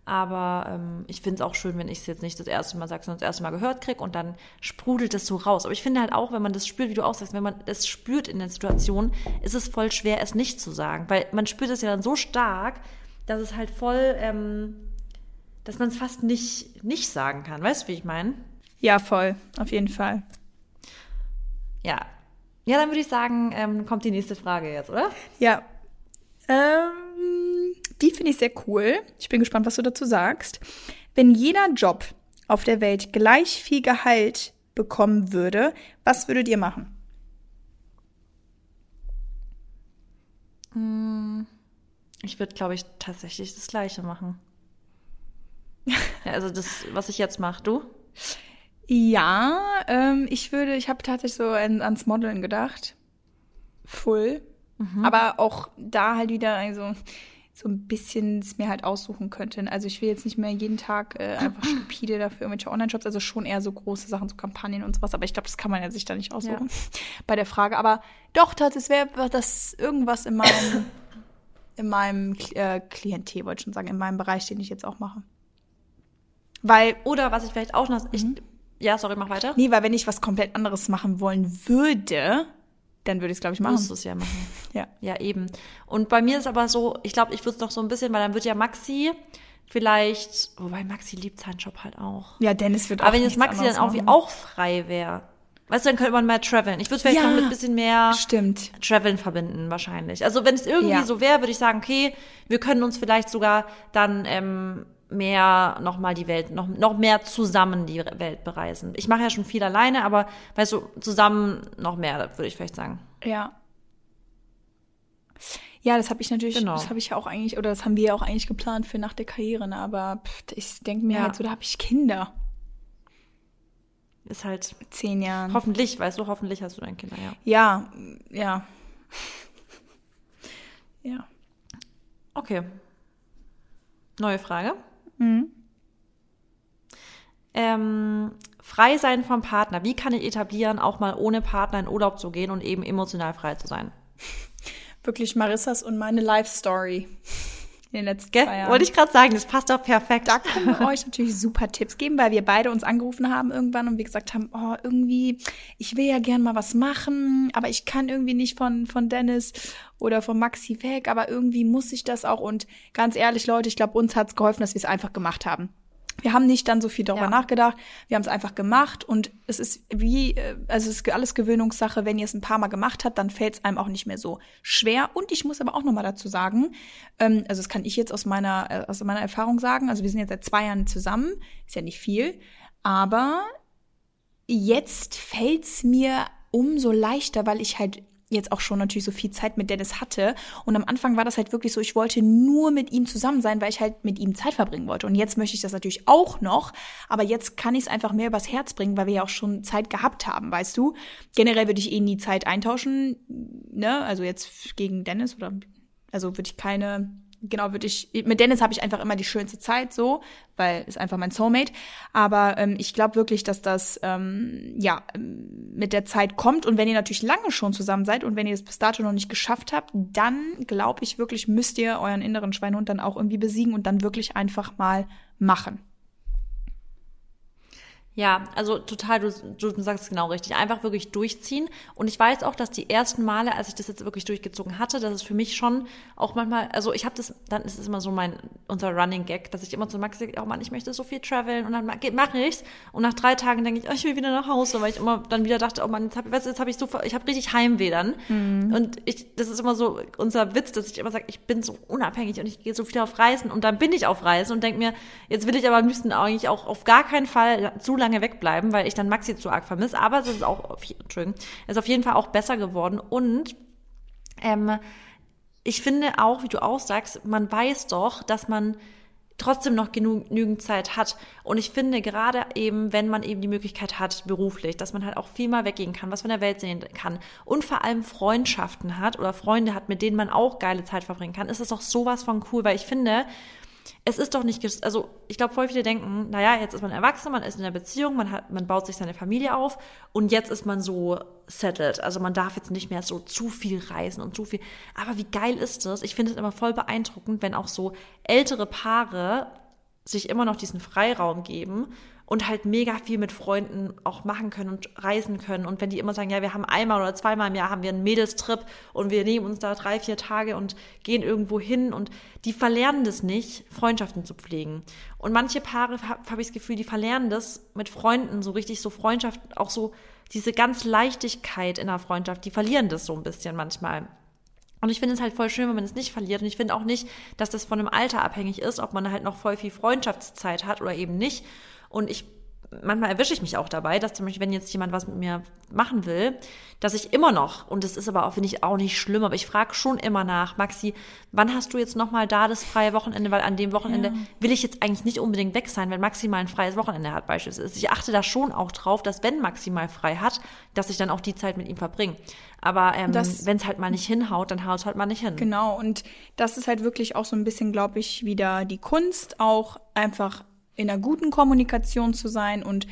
Aber ähm, ich finde es auch schön, wenn ich es jetzt nicht das erste Mal sage, sondern das erste Mal gehört kriege und dann sprudelt es so raus. Aber ich finde halt auch, wenn man das spürt, wie du auch sagst, wenn man das spürt in der Situation, ist es voll schwer, es nicht zu sagen. Weil man spürt es ja dann so stark, dass es halt voll, ähm, dass man es fast nicht, nicht sagen kann. Weißt du, wie ich meine? Ja, voll. Auf jeden Fall. Ja. Ja, dann würde ich sagen, ähm, kommt die nächste Frage jetzt, oder? Ja. Ähm, die finde ich sehr cool. Ich bin gespannt, was du dazu sagst. Wenn jeder Job auf der Welt gleich viel Gehalt bekommen würde, was würdet ihr machen? Ich würde, glaube ich, tatsächlich das Gleiche machen. Ja, also das, was ich jetzt mache. Du? Ja, ähm, ich würde, ich habe tatsächlich so an, ans Modeln gedacht. Full. Aber auch da halt wieder, also so ein bisschen es mir halt aussuchen könnte. Also ich will jetzt nicht mehr jeden Tag äh, einfach stupide dafür irgendwelche Online-Shops, also schon eher so große Sachen, so Kampagnen und sowas. Aber ich glaube, das kann man ja sich da nicht aussuchen bei der Frage. Aber doch, tatsächlich wäre das irgendwas in meinem, in meinem äh, Klientel, wollte ich schon sagen, in meinem Bereich, den ich jetzt auch mache. Weil Oder was ich vielleicht auch noch. Ich, ja, sorry, mach weiter. Nee, weil wenn ich was komplett anderes machen wollen würde, dann würde ich es, glaube ich, machen. Musst du es ja machen. Ja. Ja, eben. Und bei mir ist aber so, ich glaube, ich würde es noch so ein bisschen, weil dann wird ja Maxi vielleicht, wobei Maxi liebt seinen Job halt auch. Ja, Dennis wird auch Aber wenn jetzt Maxi dann irgendwie machen. auch frei wäre, weißt du, dann könnte man mehr traveln. Ich würde vielleicht Ja. noch mit ein bisschen mehr Stimmt. Traveln verbinden, wahrscheinlich. Also wenn es irgendwie Ja. so wäre, würde ich sagen, okay, wir können uns vielleicht sogar dann ähm, mehr nochmal die Welt, noch, noch mehr zusammen die Welt bereisen. Ich mache ja schon viel alleine, aber weißt du, zusammen noch mehr, würde ich vielleicht sagen. Ja. Ja, das habe ich natürlich, Genau. das habe ich ja auch eigentlich, oder das haben wir ja auch eigentlich geplant für nach der Karriere, ne? aber pff, ich denke mir Ja. halt so, da habe ich Kinder. Ist halt, Mit zehn Jahren. hoffentlich, weißt du, hoffentlich hast du deine Kinder, ja. ja, ja. Ja. Okay. Neue Frage. Mhm. Ähm, frei sein vom Partner. Wie kann ich etablieren, auch mal ohne Partner in Urlaub zu gehen und eben emotional frei zu sein? Wirklich Marissas und meine Life Story in den letzten Gell? zwei Jahren. Wollte ich gerade sagen, das passt doch perfekt. da können wir euch natürlich super Tipps geben, weil wir beide uns angerufen haben irgendwann und wir gesagt haben, oh, irgendwie, ich will ja gern mal was machen, aber ich kann irgendwie nicht von, von Dennis oder von Maxi weg, aber irgendwie muss ich das auch. Und ganz ehrlich, Leute, ich glaube, uns hat's geholfen, dass wir es einfach gemacht haben. Wir haben nicht dann so viel darüber Ja. nachgedacht. Wir haben es einfach gemacht und es ist wie, äh, also es ist alles Gewöhnungssache. Wenn ihr es ein paar Mal gemacht habt, dann fällt es einem auch nicht mehr so schwer. Und ich muss aber auch noch mal dazu sagen, ähm, also das kann ich jetzt aus meiner äh, aus meiner Erfahrung sagen. Also wir sind jetzt seit zwei Jahren zusammen, ist ja nicht viel, aber jetzt fällt's mir umso leichter, weil ich halt jetzt auch schon natürlich so viel Zeit mit Dennis hatte. Und am Anfang war das halt wirklich so, ich wollte nur mit ihm zusammen sein, weil ich halt mit ihm Zeit verbringen wollte. Und jetzt möchte ich das natürlich auch noch, aber jetzt kann ich es einfach mehr übers Herz bringen, weil wir ja auch schon Zeit gehabt haben, weißt du. Generell würde ich eh nie Zeit eintauschen, ne? Also jetzt gegen Dennis oder also würde ich keine genau würde ich mit Dennis habe ich einfach immer die schönste Zeit so weil ist einfach mein Soulmate. Aber ähm, ich glaube wirklich dass das ähm, ja mit der Zeit kommt. Und wenn ihr natürlich lange schon zusammen seid und wenn ihr das bis dato noch nicht geschafft habt dann glaube ich wirklich müsst ihr euren inneren Schweinhund dann auch irgendwie besiegen und dann wirklich einfach mal machen Ja, also total, du, du sagst es genau richtig. Einfach wirklich durchziehen. Und ich weiß auch, dass die ersten Male, als ich das jetzt wirklich durchgezogen hatte, dass es für mich schon auch manchmal, also ich habe das, dann ist es immer so mein, unser Running Gag, dass ich immer zu Max sage, oh Mann, ich möchte so viel traveln und dann mache ich's. Und nach drei Tagen denke ich, oh, ich will wieder nach Hause, weil ich immer dann wieder dachte, oh Mann, jetzt habe jetzt hab ich so, ich habe richtig Heimweh dann. Und ich, das ist immer so unser Witz, dass ich immer sage, ich bin so unabhängig und ich gehe so viel auf Reisen und dann bin ich auf Reisen und denke mir, jetzt will ich aber am liebsten eigentlich auch auf gar keinen Fall zu lange wegbleiben, weil ich dann Maxi zu arg vermisse. Aber es ist auch, Entschuldigung, ist auf jeden Fall auch besser geworden und ähm, ich finde auch, wie du auch sagst, man weiß doch, dass man trotzdem noch genügend Zeit hat. Und ich finde gerade eben, wenn man eben die Möglichkeit hat, beruflich, dass man halt auch viel mal weggehen kann, was von der Welt sehen kann und vor allem Freundschaften hat oder Freunde hat, mit denen man auch geile Zeit verbringen kann, ist das doch sowas von cool, weil ich finde, es ist doch nicht, also ich glaube, voll viele denken, naja, jetzt ist man erwachsen, man ist in einer Beziehung, man hat, man baut sich seine Familie auf und jetzt ist man so settled. Also man darf jetzt nicht mehr so zu viel reisen und zu viel. Aber wie geil ist das? Ich finde es immer voll beeindruckend, wenn auch so ältere Paare sich immer noch diesen Freiraum geben und halt mega viel mit Freunden auch machen können und reisen können. Und wenn die immer sagen, ja, wir haben einmal oder zweimal im Jahr haben wir einen Mädelstrip und wir nehmen uns da drei, vier Tage und gehen irgendwo hin und die verlernen das nicht, Freundschaften zu pflegen. Und manche Paare, habe hab ich das Gefühl, die verlernen das mit Freunden, so richtig so Freundschaft, auch so diese ganz Leichtigkeit in der Freundschaft, die verlieren das so ein bisschen manchmal. Und ich finde es halt voll schön, wenn man es nicht verliert. Und ich finde auch nicht, dass das von dem Alter abhängig ist, ob man halt noch voll viel Freundschaftszeit hat oder eben nicht. Und ich, manchmal erwische ich mich auch dabei, dass zum Beispiel, wenn jetzt jemand was mit mir machen will, dass ich immer noch, und das ist aber auch, finde ich, auch nicht schlimm, aber ich frage schon immer nach, Maxi, wann hast du jetzt nochmal da das freie Wochenende? Weil an dem Wochenende will ich jetzt eigentlich nicht unbedingt weg sein, wenn Maxi mal ein freies Wochenende hat, beispielsweise. Ich achte da schon auch drauf, dass wenn Maxi mal frei hat, dass ich dann auch die Zeit mit ihm verbringe. Aber ähm, wenn es halt mal nicht hinhaut, dann haut es halt mal nicht hin. Genau, und das ist halt wirklich auch so ein bisschen, glaube ich, wieder die Kunst, auch einfach in einer guten Kommunikation zu sein. Und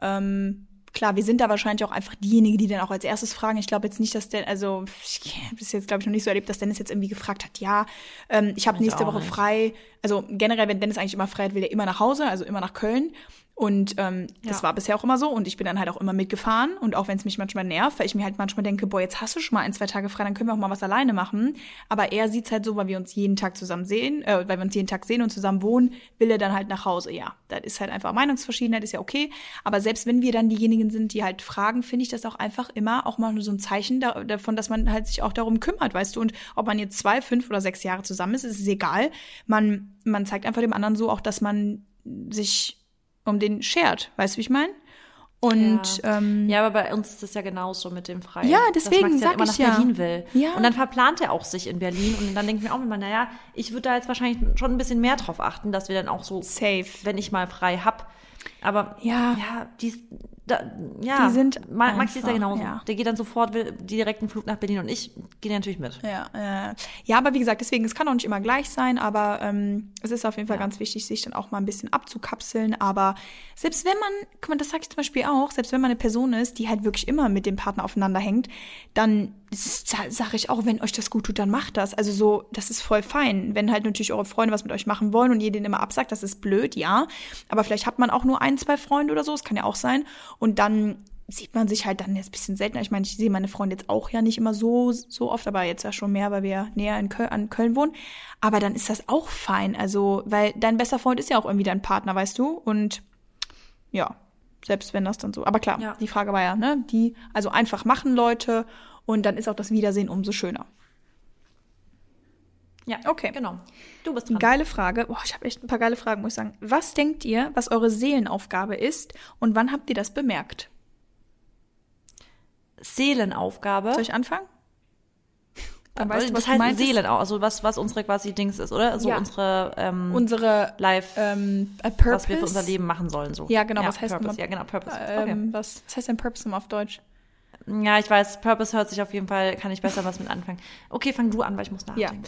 ähm, klar, wir sind da wahrscheinlich auch einfach diejenigen, die dann auch als erstes fragen. Ich glaube jetzt nicht, dass der, also ich habe das jetzt, glaube ich, noch nicht so erlebt, dass Dennis jetzt irgendwie gefragt hat, ja, ähm, ich habe nächste Woche nicht. frei. Also generell, wenn Dennis eigentlich immer frei hat, will er immer nach Hause, also immer nach Köln. Und ähm, das Ja. war bisher auch immer so. Und ich bin dann halt auch immer mitgefahren. Und auch wenn es mich manchmal nervt, weil ich mir halt manchmal denke, boah, jetzt hast du schon mal ein, zwei Tage frei, dann können wir auch mal was alleine machen. Aber er sieht's halt so, weil wir uns jeden Tag zusammen sehen, äh, weil wir uns jeden Tag sehen und zusammen wohnen, will er dann halt nach Hause. Ja, das ist halt einfach Meinungsverschiedenheit, ist ja okay. Aber selbst wenn wir dann diejenigen sind, die halt fragen, finde ich das auch einfach immer auch mal nur so ein Zeichen da, davon, dass man halt sich auch darum kümmert, weißt du. Und ob man jetzt zwei, fünf oder sechs Jahre zusammen ist, ist es egal. Man, man zeigt einfach dem anderen so auch, dass man sich um den schert, weißt du, wie ich meine? Und Ja. ähm, Ja, aber bei uns ist das ja genauso mit dem Freien. Ja, deswegen dass sag halt immer ich nach ja. Berlin will. Ja. Und dann verplant er auch sich in Berlin. Und dann denke ich mir auch immer, naja, ich würde da jetzt wahrscheinlich schon ein bisschen mehr drauf achten, dass wir dann auch so, safe. wenn ich mal frei hab. Aber Ja. ja, die, da, ja, Die sind Ma- Maxi ist ja genauso. ja. Der geht dann sofort, will direkten Flug nach Berlin und ich gehe natürlich mit. Ja, äh, ja, aber wie gesagt, deswegen, es kann auch nicht immer gleich sein, aber ähm, es ist auf jeden Fall Ja. ganz wichtig, sich dann auch mal ein bisschen abzukapseln. Aber selbst wenn man, guck mal, das sage ich zum Beispiel auch, selbst wenn man eine Person ist, die halt wirklich immer mit dem Partner aufeinander hängt, dann sage ich auch, wenn euch das gut tut, dann macht das. Also so, das ist voll fein. Wenn halt natürlich eure Freunde was mit euch machen wollen und ihr denen immer absagt, das ist blöd, ja. Aber vielleicht hat man auch nur ein, zwei Freunde oder so, das kann ja auch sein. Und dann sieht man sich halt dann jetzt ein bisschen seltener. Ich meine, ich sehe meine Freunde jetzt auch ja nicht immer so, so oft, aber jetzt ja schon mehr, weil wir näher in Köl an Köln wohnen. Aber dann ist das auch fein. Also, weil dein bester Freund ist ja auch irgendwie dein Partner, weißt du? Und ja, selbst wenn das dann so. Aber klar, Ja. die Frage war ja, ne, die, also einfach machen Leute und dann ist auch das Wiedersehen umso schöner. Ja, Okay. Genau. Du bist dran. Geile Frage. Boah, ich habe echt ein paar geile Fragen, muss ich sagen. Was denkt ihr, was eure Seelenaufgabe ist und wann habt ihr das bemerkt? Seelenaufgabe. Soll ich anfangen? Dann Aber weißt du, was das heißt. Seelen, also was, was unsere quasi Dings ist, oder? So Ja. unsere ähm, Unsere Live, ähm, Purpose. was wir für unser Leben machen sollen. So. Ja, genau, was heißt Purpose? Ja, genau, Purpose. Okay. Ähm, was, was heißt denn Purpose nochmal auf Deutsch? Ja, ich weiß, Purpose hört sich auf jeden Fall, kann ich besser was mit anfangen. Okay, fang du an, weil ich muss nachdenken.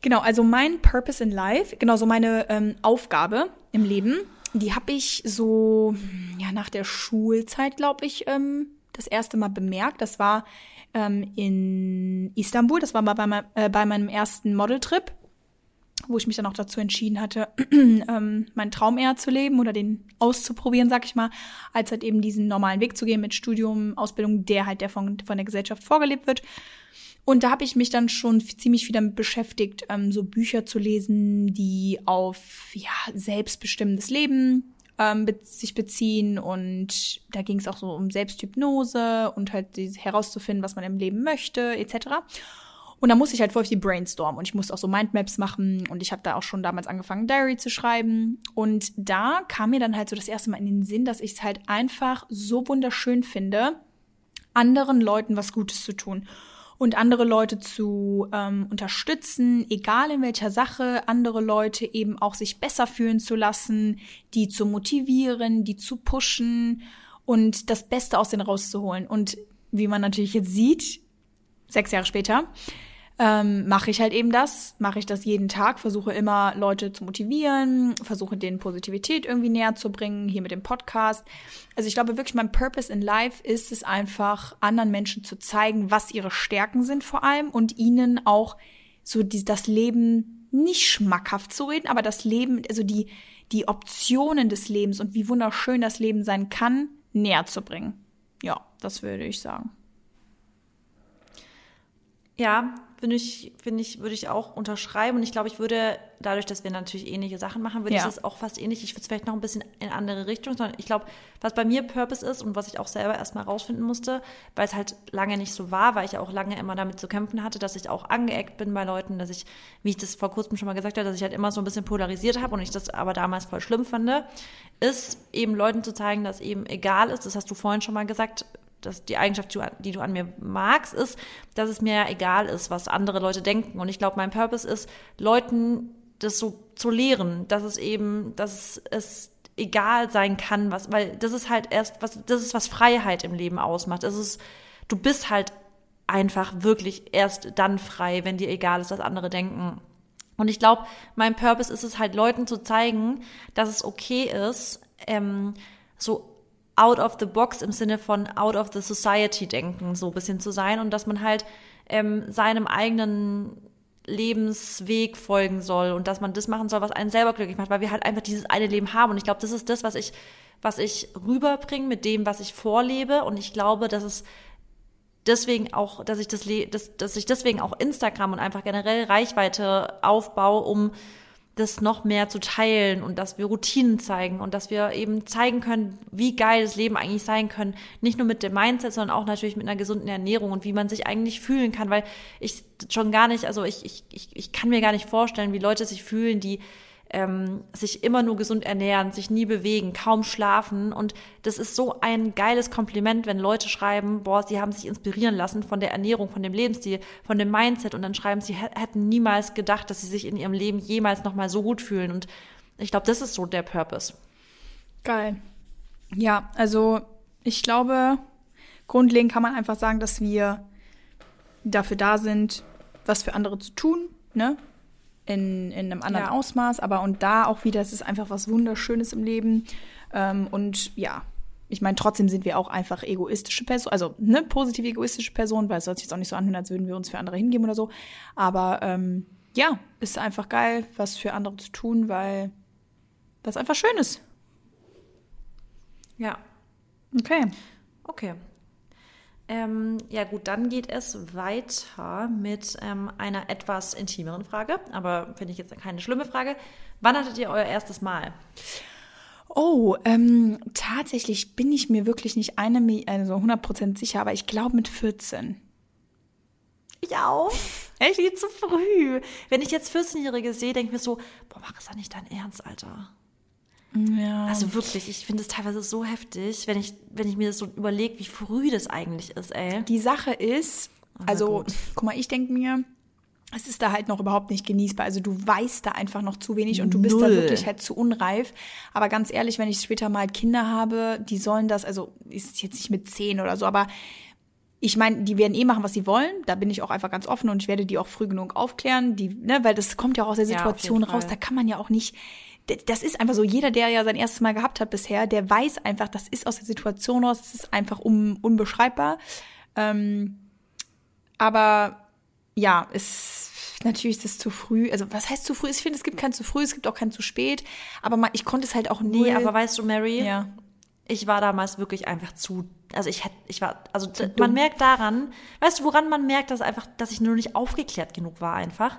Genau, also mein Purpose in Life, genau so meine ähm, Aufgabe im Leben, die habe ich so ja nach der Schulzeit, glaube ich, ähm, das erste Mal bemerkt. Das war ähm, in Istanbul, das war mal bei, mein, äh, bei meinem ersten Modeltrip, wo ich mich dann auch dazu entschieden hatte, ähm, meinen Traum eher zu leben oder den auszuprobieren, sag ich mal, als halt eben diesen normalen Weg zu gehen mit Studium, Ausbildung, der halt der von, von der Gesellschaft vorgelebt wird. Und da habe ich mich dann schon ziemlich viel damit beschäftigt, ähm, so Bücher zu lesen, die auf ja, selbstbestimmtes Leben ähm, be sich beziehen. Und da ging es auch so um Selbsthypnose und halt herauszufinden, was man im Leben möchte, etc. Und da musste ich halt voll viel brainstormen und ich musste auch so Mindmaps machen und ich habe da auch schon damals angefangen, Diary zu schreiben. Und da kam mir dann halt so das erste Mal in den Sinn, dass ich es halt einfach so wunderschön finde, anderen Leuten was Gutes zu tun und andere Leute zu ähm, unterstützen, egal in welcher Sache, andere Leute eben auch sich besser fühlen zu lassen, die zu motivieren, die zu pushen und das Beste aus denen rauszuholen. Und wie man natürlich jetzt sieht, sechs Jahre später, ähm, mache ich halt eben das, mache ich das jeden Tag, versuche immer Leute zu motivieren, versuche denen Positivität irgendwie näher zu bringen, hier mit dem Podcast. Also ich glaube wirklich, mein Purpose in Life ist es einfach, anderen Menschen zu zeigen, was ihre Stärken sind vor allem und ihnen auch so die, das Leben nicht schmackhaft zu reden, aber das Leben, also die, die Optionen des Lebens und wie wunderschön das Leben sein kann, näher zu bringen. Ja, das würde ich sagen. Ja, finde ich, finde ich, würde ich auch unterschreiben. Und ich glaube, ich würde, dadurch, dass wir natürlich ähnliche Sachen machen, würde Ja. ich das auch fast ähnlich. Ich würde es vielleicht noch ein bisschen in andere Richtung, sondern ich glaube, was bei mir Purpose ist und was ich auch selber erstmal rausfinden musste, weil es halt lange nicht so war, weil ich ja auch lange immer damit zu kämpfen hatte, dass ich auch angeeckt bin bei Leuten, dass ich, wie ich das vor kurzem schon mal gesagt habe, dass ich halt immer so ein bisschen polarisiert habe und ich das aber damals voll schlimm fand, ist eben Leuten zu zeigen, dass eben egal ist, das hast du vorhin schon mal gesagt, dass die Eigenschaft, die du an- mir magst, ist, dass es mir egal ist, was andere Leute denken. Und ich glaube, mein Purpose ist, Leuten das so zu lehren, dass es eben, dass es egal sein kann, was, weil das ist halt erst, was, das ist, was Freiheit im Leben ausmacht. Das ist, du bist halt einfach wirklich erst dann frei, wenn dir egal ist, was andere denken. Und ich glaube, mein Purpose ist es halt, Leuten zu zeigen, dass es okay ist, ähm, so out of the box im Sinne von out of the society denken, so ein bisschen zu sein und dass man halt ähm, seinem eigenen Lebensweg folgen soll und dass man das machen soll, was einen selber glücklich macht, weil wir halt einfach dieses eine Leben haben. Und ich glaube, das ist das, was ich, was ich rüberbringe mit dem, was ich vorlebe. Und ich glaube, dass es deswegen auch, dass ich das, dass, dass ich deswegen auch Instagram und einfach generell Reichweite aufbaue, um das noch mehr zu teilen und dass wir Routinen zeigen und dass wir eben zeigen können, wie geil das Leben eigentlich sein kann. Nicht nur mit dem Mindset, sondern auch natürlich mit einer gesunden Ernährung und wie man sich eigentlich fühlen kann, weil ich schon gar nicht, also ich, ich, ich, ich kann mir gar nicht vorstellen, wie Leute sich fühlen, die ähm, sich immer nur gesund ernähren, sich nie bewegen, kaum schlafen. Und das ist so ein geiles Kompliment, wenn Leute schreiben, boah, sie haben sich inspirieren lassen von der Ernährung, von dem Lebensstil, von dem Mindset. Und dann schreiben, sie hä- hätten niemals gedacht, dass sie sich in ihrem Leben jemals nochmal so gut fühlen. Und ich glaube, das ist so der Purpose. Geil. Ja, also ich glaube, grundlegend kann man einfach sagen, dass wir dafür da sind, was für andere zu tun, ne? In, in einem anderen Ja. Ausmaß, aber und da auch wieder, es ist einfach was Wunderschönes im Leben. Ähm, und ja, ich meine, trotzdem sind wir auch einfach egoistische Personen, also ne, positiv egoistische Personen, weil es soll sich jetzt auch nicht so anhören, als würden wir uns für andere hingeben oder so. Aber ähm, ja, ist einfach geil, was für andere zu tun, weil das einfach schön ist. Ja, Okay. okay. Ähm, ja gut, dann geht es weiter mit ähm, einer etwas intimeren Frage, aber finde ich jetzt keine schlimme Frage. Wann hattet ihr euer erstes Mal? Oh, ähm, tatsächlich bin ich mir wirklich nicht eine, also 100% sicher, aber ich glaube mit 14. Ich auch. Echt viel zu früh. Wenn ich jetzt 14-Jährige sehe, denke ich mir so, boah, mach es doch nicht dein Ernst, Alter. Ja. Also wirklich, ich finde es teilweise so heftig, wenn ich, wenn ich mir das so überlege, wie früh das eigentlich ist, ey. die Sache ist, also, gut. guck mal, ich denke mir, es ist da halt noch überhaupt nicht genießbar. Also du weißt da einfach noch zu wenig und du bist da Null. wirklich halt zu unreif. Aber ganz ehrlich, wenn ich später mal Kinder habe, die sollen das, also ist jetzt nicht mit 10 oder so, aber ich meine, die werden eh machen, was sie wollen. Da bin ich auch einfach ganz offen und ich werde die auch früh genug aufklären, die, ne, weil das kommt ja auch aus der Ja, Situation jeden raus. Da kann man ja auch nicht. Das ist einfach so. Jeder, der ja sein erstes Mal gehabt hat bisher, der weiß einfach, das ist aus der Situation raus. Das ist einfach un, unbeschreibbar. Ähm, aber ja, es natürlich ist es zu früh. Also was heißt zu früh? Ich finde, es gibt kein zu früh, es gibt auch kein zu spät. Aber man, ich konnte es halt auch Nee, null. aber weißt du, Mary, ja. ich war damals wirklich einfach zu, also ich hätte, ich war, also man merkt daran, weißt du, woran man merkt, dass einfach, dass ich nur nicht aufgeklärt genug war einfach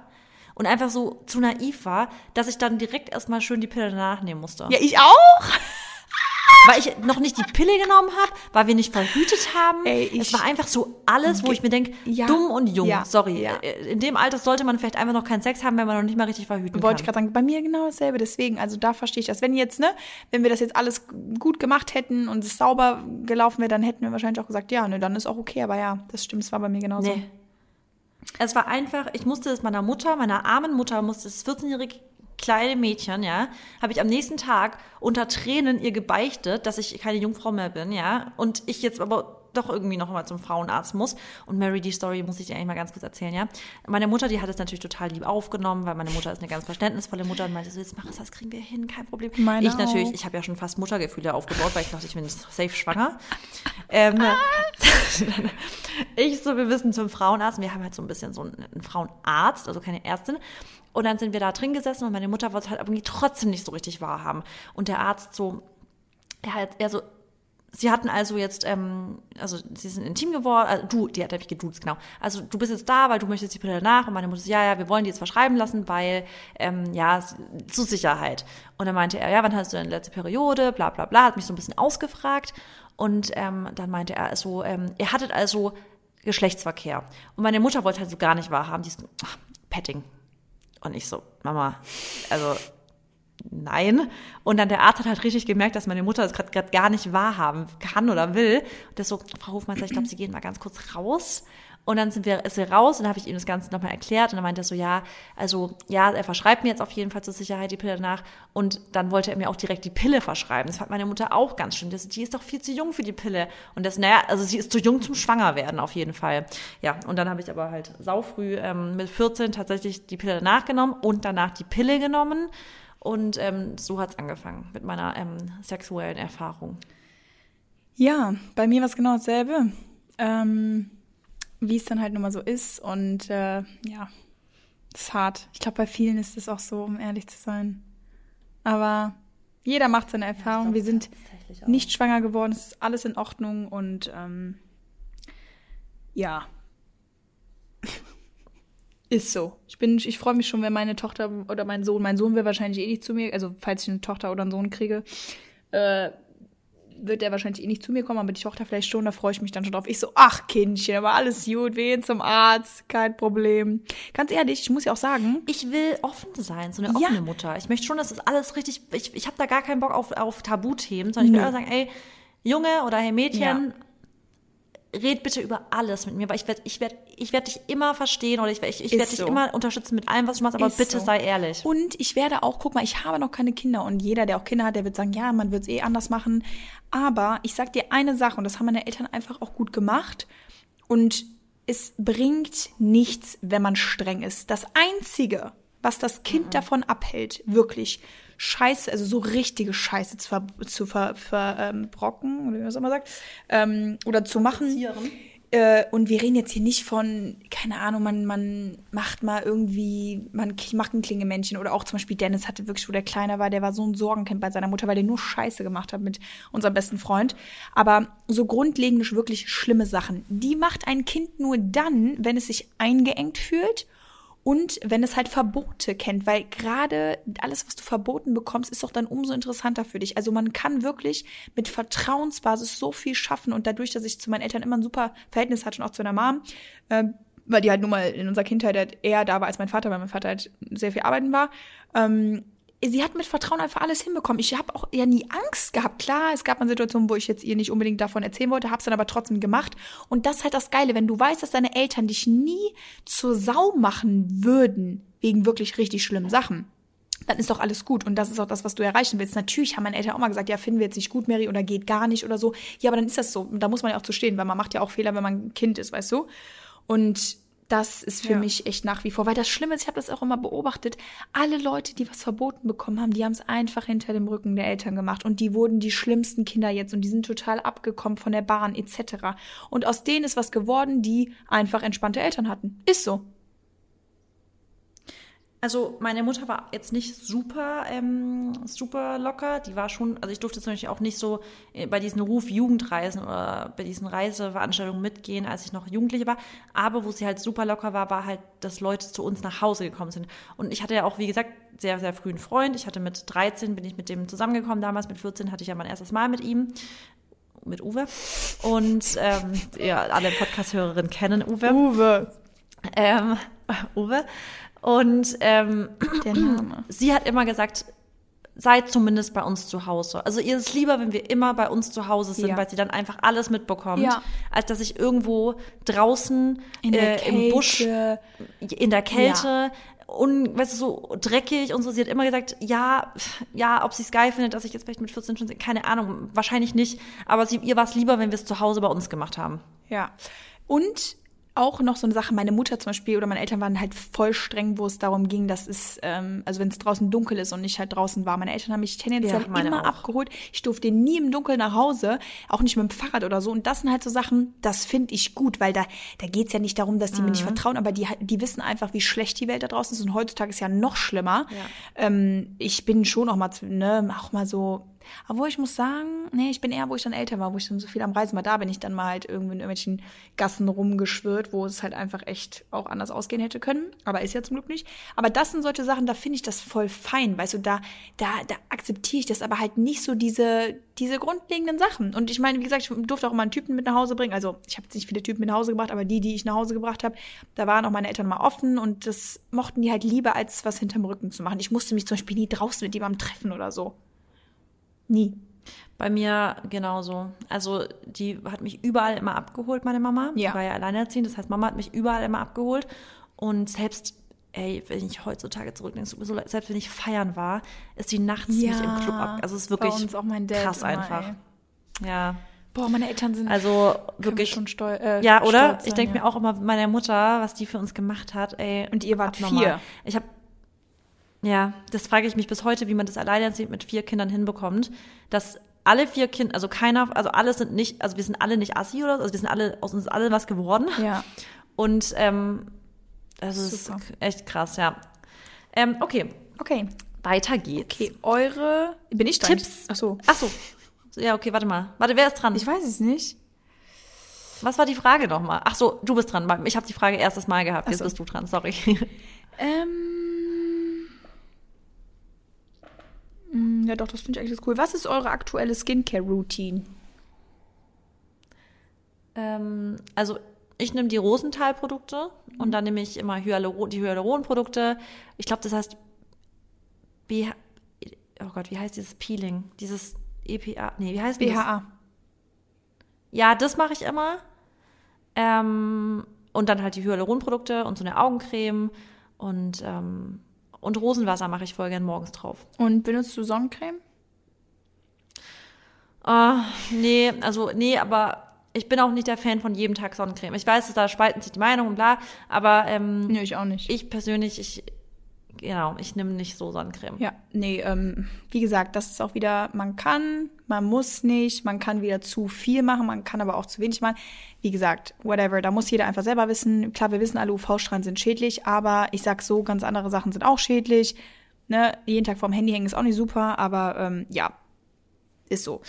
und einfach so zu naiv war, dass ich dann direkt erstmal schön die Pille danach nehmen musste. Ja, ich auch. Weil ich noch nicht die Pille genommen habe, weil wir nicht verhütet haben. Ey, es war einfach so alles, wo ich mir denke, Ja. dumm und jung. Ja. Sorry. Ja. In dem Alter sollte man vielleicht einfach noch keinen Sex haben, wenn man noch nicht mal richtig verhüten Wollte ich gerade sagen, bei mir genau dasselbe. Deswegen, also da verstehe ich das. Wenn jetzt, ne, wenn wir das jetzt alles gut gemacht hätten und es sauber gelaufen wäre, dann hätten wir wahrscheinlich auch gesagt, ja, ne, dann ist auch okay. Aber ja, das stimmt, es war bei mir genauso. Nee. Es war einfach, ich musste es meiner Mutter, meiner armen Mutter, musste das 14-jährige kleine Mädchen, ja, habe ich am nächsten Tag unter Tränen ihr gebeichtet, dass ich keine Jungfrau mehr bin, ja, und ich jetzt aber doch irgendwie noch mal zum Frauenarzt muss. Und Mary, die Story muss ich dir eigentlich mal ganz kurz erzählen, ja. Meine Mutter, die hat es natürlich total lieb aufgenommen, weil meine Mutter ist eine ganz verständnisvolle Mutter und meinte so, jetzt mach es, das kriegen wir hin, kein Problem. Meine ich natürlich, auch. ich habe ja schon fast Muttergefühle aufgebaut, weil ich dachte, ich bin safe schwanger. ähm, ich so, wir müssen zum Frauenarzt. Wir haben halt so ein bisschen so einen, einen Frauenarzt, also keine Ärztin. Und dann sind wir da drin gesessen und meine Mutter wollte es halt irgendwie trotzdem nicht so richtig wahrhaben. Und der Arzt so, er hat, er so, Sie hatten also jetzt, ähm, also sie sind intim geworden, also du, die hat nämlich geduzt, genau. Also du bist jetzt da, weil du möchtest die Pille nach und meine Mutter ja, ja, wir wollen die jetzt verschreiben lassen, weil, ähm, ja, zur Sicherheit. Und dann meinte er, ja, wann hast du deine letzte Periode, bla bla bla, hat mich so ein bisschen ausgefragt und ähm, dann meinte er so, ähm, ihr hattet also Geschlechtsverkehr. Und meine Mutter wollte halt so gar nicht wahrhaben, die ist, ach, Petting. Und ich so, Mama, also nein. Und dann der Arzt hat halt richtig gemerkt, dass meine Mutter das gerade gar nicht wahrhaben kann oder will. Und der so, Frau Hofmeister, ich glaube, Sie gehen mal ganz kurz raus. Und dann sind wir, ist er raus und dann habe ich ihm das Ganze nochmal erklärt und dann meinte er so, ja, also ja, er verschreibt mir jetzt auf jeden Fall zur Sicherheit die Pille danach und dann wollte er mir auch direkt die Pille verschreiben. Das fand meine Mutter auch ganz schön. Das, die ist doch viel zu jung für die Pille. Und das, naja, also sie ist zu jung zum Schwangerwerden auf jeden Fall. Ja, und dann habe ich aber halt saufrüh ähm, mit 14 tatsächlich die Pille danach genommen und danach die Pille genommen. Und ähm, so hat's angefangen mit meiner ähm, sexuellen Erfahrung. Ja, bei mir war es genau dasselbe. Ähm, wie es dann halt nun mal so ist. Und äh, ja, das ist hart. Ich glaube, bei vielen ist es auch so, um ehrlich zu sein. Aber jeder macht seine Erfahrung. glaub, Wir sind nicht schwanger geworden. Es ist alles in Ordnung. Und ähm, ja. Ist so. Ich bin, ich freue mich schon, wenn meine Tochter oder mein Sohn, mein Sohn will wahrscheinlich eh nicht zu mir, also falls ich eine Tochter oder einen Sohn kriege, äh, wird er wahrscheinlich eh nicht zu mir kommen, aber die Tochter vielleicht schon, da freue ich mich dann schon drauf. Ich so, ach Kindchen, aber alles gut, wir gehen zum Arzt, kein Problem. Ganz ehrlich, ich muss ja auch sagen, Ich will offen sein, so eine Ja. offene Mutter. Ich möchte schon, dass das alles richtig. Ich, ich habe da gar keinen Bock auf, auf Tabuthemen, sondern ich will einfach sagen, ey, Junge oder hey Mädchen, Ja. Red bitte über alles mit mir, weil ich werde ich werd, ich werd dich immer verstehen oder ich, ich, ich werde dich so. immer unterstützen mit allem, was du machst, aber Ist bitte so. sei ehrlich. Und ich werde auch, guck mal, ich habe noch keine Kinder und jeder, der auch Kinder hat, der wird sagen, ja, man wird es eh anders machen. Aber ich sag dir eine Sache und das haben meine Eltern einfach auch gut gemacht und es bringt nichts, wenn man streng ist. Das Einzige, was das Kind davon abhält, wirklich Scheiße, also so richtige Scheiße zu, ver, zu ver, ver, ähm, oder wie man das immer sagt, ähm, oder zu machen. Äh, und wir reden jetzt hier nicht von, keine Ahnung, man, man macht mal irgendwie, man macht ein Klingemännchen oder auch zum Beispiel Dennis hatte wirklich, wo der kleiner war, der war so ein Sorgenkind bei seiner Mutter, weil der nur Scheiße gemacht hat mit unserem besten Freund. Aber so grundlegend wirklich schlimme Sachen, die macht ein Kind nur dann, wenn es sich eingeengt fühlt und wenn es halt Verbote kennt, weil gerade alles, was du verboten bekommst, ist doch dann umso interessanter für dich. Also man kann wirklich mit Vertrauensbasis so viel schaffen und dadurch, dass ich zu meinen Eltern immer ein super Verhältnis hatte und auch zu meiner Mom, ähm, weil die halt nun mal in unserer Kindheit halt eher da war als mein Vater, weil mein Vater halt sehr viel arbeiten war. Ähm, sie hat mit Vertrauen einfach alles hinbekommen. Ich habe auch ja nie Angst gehabt. Klar, es gab mal Situationen, wo ich jetzt ihr nicht unbedingt davon erzählen wollte, habe es dann aber trotzdem gemacht. Und das ist halt das Geile, wenn du weißt, dass deine Eltern dich nie zur Sau machen würden, wegen wirklich richtig schlimmen Sachen. Dann ist doch alles gut. Und das ist auch das, was du erreichen willst. Natürlich haben meine Eltern auch mal gesagt, ja, finden wir jetzt nicht gut, Mary, oder geht gar nicht oder so. Ja, aber dann ist das so. Da muss man ja auch zu stehen, weil man macht ja auch Fehler, wenn man ein Kind ist, weißt du? Und das ist für Ja. mich echt nach wie vor, weil das Schlimme ist, ich habe das auch immer beobachtet, alle Leute, die was verboten bekommen haben, die haben es einfach hinter dem Rücken der Eltern gemacht und die wurden die schlimmsten Kinder jetzt und die sind total abgekommen von der Bahn etc. Und aus denen ist was geworden, die einfach entspannte Eltern hatten. Ist so. Also meine Mutter war jetzt nicht super, ähm, super locker. Die war schon, also ich durfte zum Beispiel auch nicht so äh, bei diesen Ruf-Jugendreisen oder bei diesen Reiseveranstaltungen mitgehen, als ich noch Jugendliche war. Aber wo sie halt super locker war, war halt, dass Leute zu uns nach Hause gekommen sind. Und ich hatte ja auch, wie gesagt, sehr, sehr früh einen Freund. Ich hatte mit 13, bin ich mit dem zusammengekommen. Damals mit 14 hatte ich ja mein erstes Mal mit ihm. Mit Uwe. Und ähm, ja, alle Podcast-Hörerinnen kennen Uwe. Uwe. Ähm, Uwe. Und ähm, sie hat immer gesagt, seid zumindest bei uns zu Hause. Also ihr ist lieber, wenn wir immer bei uns zu Hause sind, Ja. weil sie dann einfach alles mitbekommt, Ja. als dass ich irgendwo draußen äh, im Busch in der Kälte un, weißt du, so dreckig und so. Sie hat immer gesagt, ja, ja, ob sie es geil findet, dass ich jetzt vielleicht mit 14 schon, keine Ahnung, wahrscheinlich nicht. Aber sie, ihr war es lieber, wenn wir es zu Hause bei uns gemacht haben. Ja. Und auch noch so eine Sache, meine Mutter zum Beispiel oder meine Eltern waren halt voll streng, wo es darum ging, dass es, ähm, also wenn es draußen dunkel ist und nicht halt draußen war. Meine Eltern haben mich tendenziell Ja, immer auch. abgeholt. Ich durfte nie im Dunkeln nach Hause, auch nicht mit dem Fahrrad oder so. Und das sind halt so Sachen, das finde ich gut, weil da, da geht's ja nicht darum, dass die mir Mhm. nicht vertrauen, aber die, die wissen einfach, wie schlecht die Welt da draußen ist. Und heutzutage ist ja noch schlimmer. Ähm, ich bin schon auch mal, ne, auch mal so, obwohl ich muss sagen, nee, ich bin eher, wo ich dann älter war, wo ich dann so viel am Reisen war. Da bin ich dann mal halt irgendwo in irgendwelchen Gassen rumgeschwirrt, wo es halt einfach echt auch anders ausgehen hätte können. Aber ist ja zum Glück nicht. Aber das sind solche Sachen, da finde ich das voll fein. Weißt du, da, da, da akzeptiere ich das, aber halt nicht so diese, diese grundlegenden Sachen. Und ich meine, wie gesagt, ich durfte auch mal einen Typen mit nach Hause bringen. Also ich habe jetzt nicht viele Typen mit nach Hause gebracht, aber die, die ich nach Hause gebracht habe, da waren auch meine Eltern mal offen und das mochten die halt lieber, als was hinterm Rücken zu machen. Ich musste mich zum Beispiel nie draußen mit jemandem treffen oder so. Nie. Bei mir genauso. Also die hat mich überall immer abgeholt, meine Mama. Ja. Die war ja alleinerziehend, das heißt, Mama hat mich überall immer abgeholt. Und selbst, ey, wenn ich heutzutage zurückdenke, selbst wenn ich feiern war, ist die nachts mich im Club ab. Also es ist wirklich krass immer, einfach. ey. Ja. Boah, meine Eltern sind Also wirklich. schon steu äh, Ja, oder? stolz Ich sein, denke ja. mir auch immer, meine Mutter, was die für uns gemacht hat, ey. Und ihr wart abnormal. vier. Ich habe ja, das frage ich mich bis heute, wie man das alleinerziehend mit vier Kindern hinbekommt, dass alle vier Kinder, also keiner, also alle sind nicht, also wir sind alle nicht assi oder so, also wir sind alle, aus uns ist alle was geworden. Ja. Und ähm, das ist Super. echt krass, ja. Ähm, okay, Okay. weiter geht's. Okay, eure bin ich dran? Tipps. Ach so. Ach so. Ja, okay, warte mal. Warte, wer ist dran? Ich weiß es nicht. Was war die Frage nochmal? Ach so, du bist dran. Ich habe die Frage erstes Mal gehabt. Jetzt so. bist du dran, sorry. Ähm. mm, Ja, doch, das finde ich eigentlich cool. Was ist eure aktuelle Skincare-Routine? Ähm, also ich nehme die Rosenthal-Produkte und dann nehme ich immer Hyaluron, die Hyaluron-Produkte. Ich glaube, das heißt BH, oh Gott, wie heißt dieses Peeling? Dieses EPA, nee, wie heißt das? BHA. Ja, das mache ich immer. Ähm, und dann halt die Hyaluron-Produkte und so eine Augencreme und, ähm, und Rosenwasser mache ich voll gern morgens drauf. Und benutzt du Sonnencreme? Ah, nee, also nee, aber ich bin auch nicht der Fan von jedem Tag Sonnencreme. Ich weiß, da spalten sich die Meinungen und bla, aber ähm, Nee, ich auch nicht. ich persönlich, ich genau, ich nehme nicht so Sonnencreme. Ja, nee, ähm, wie gesagt, das ist auch wieder, man kann, man muss nicht, man kann wieder zu viel machen, man kann aber auch zu wenig machen. Wie gesagt, whatever, da muss jeder einfach selber wissen. Klar, wir wissen alle, UV-Strahlen sind schädlich, aber ich sag so, ganz andere Sachen sind auch schädlich. Ne? Jeden Tag vorm Handy hängen ist auch nicht super, aber ähm, ja, ist so.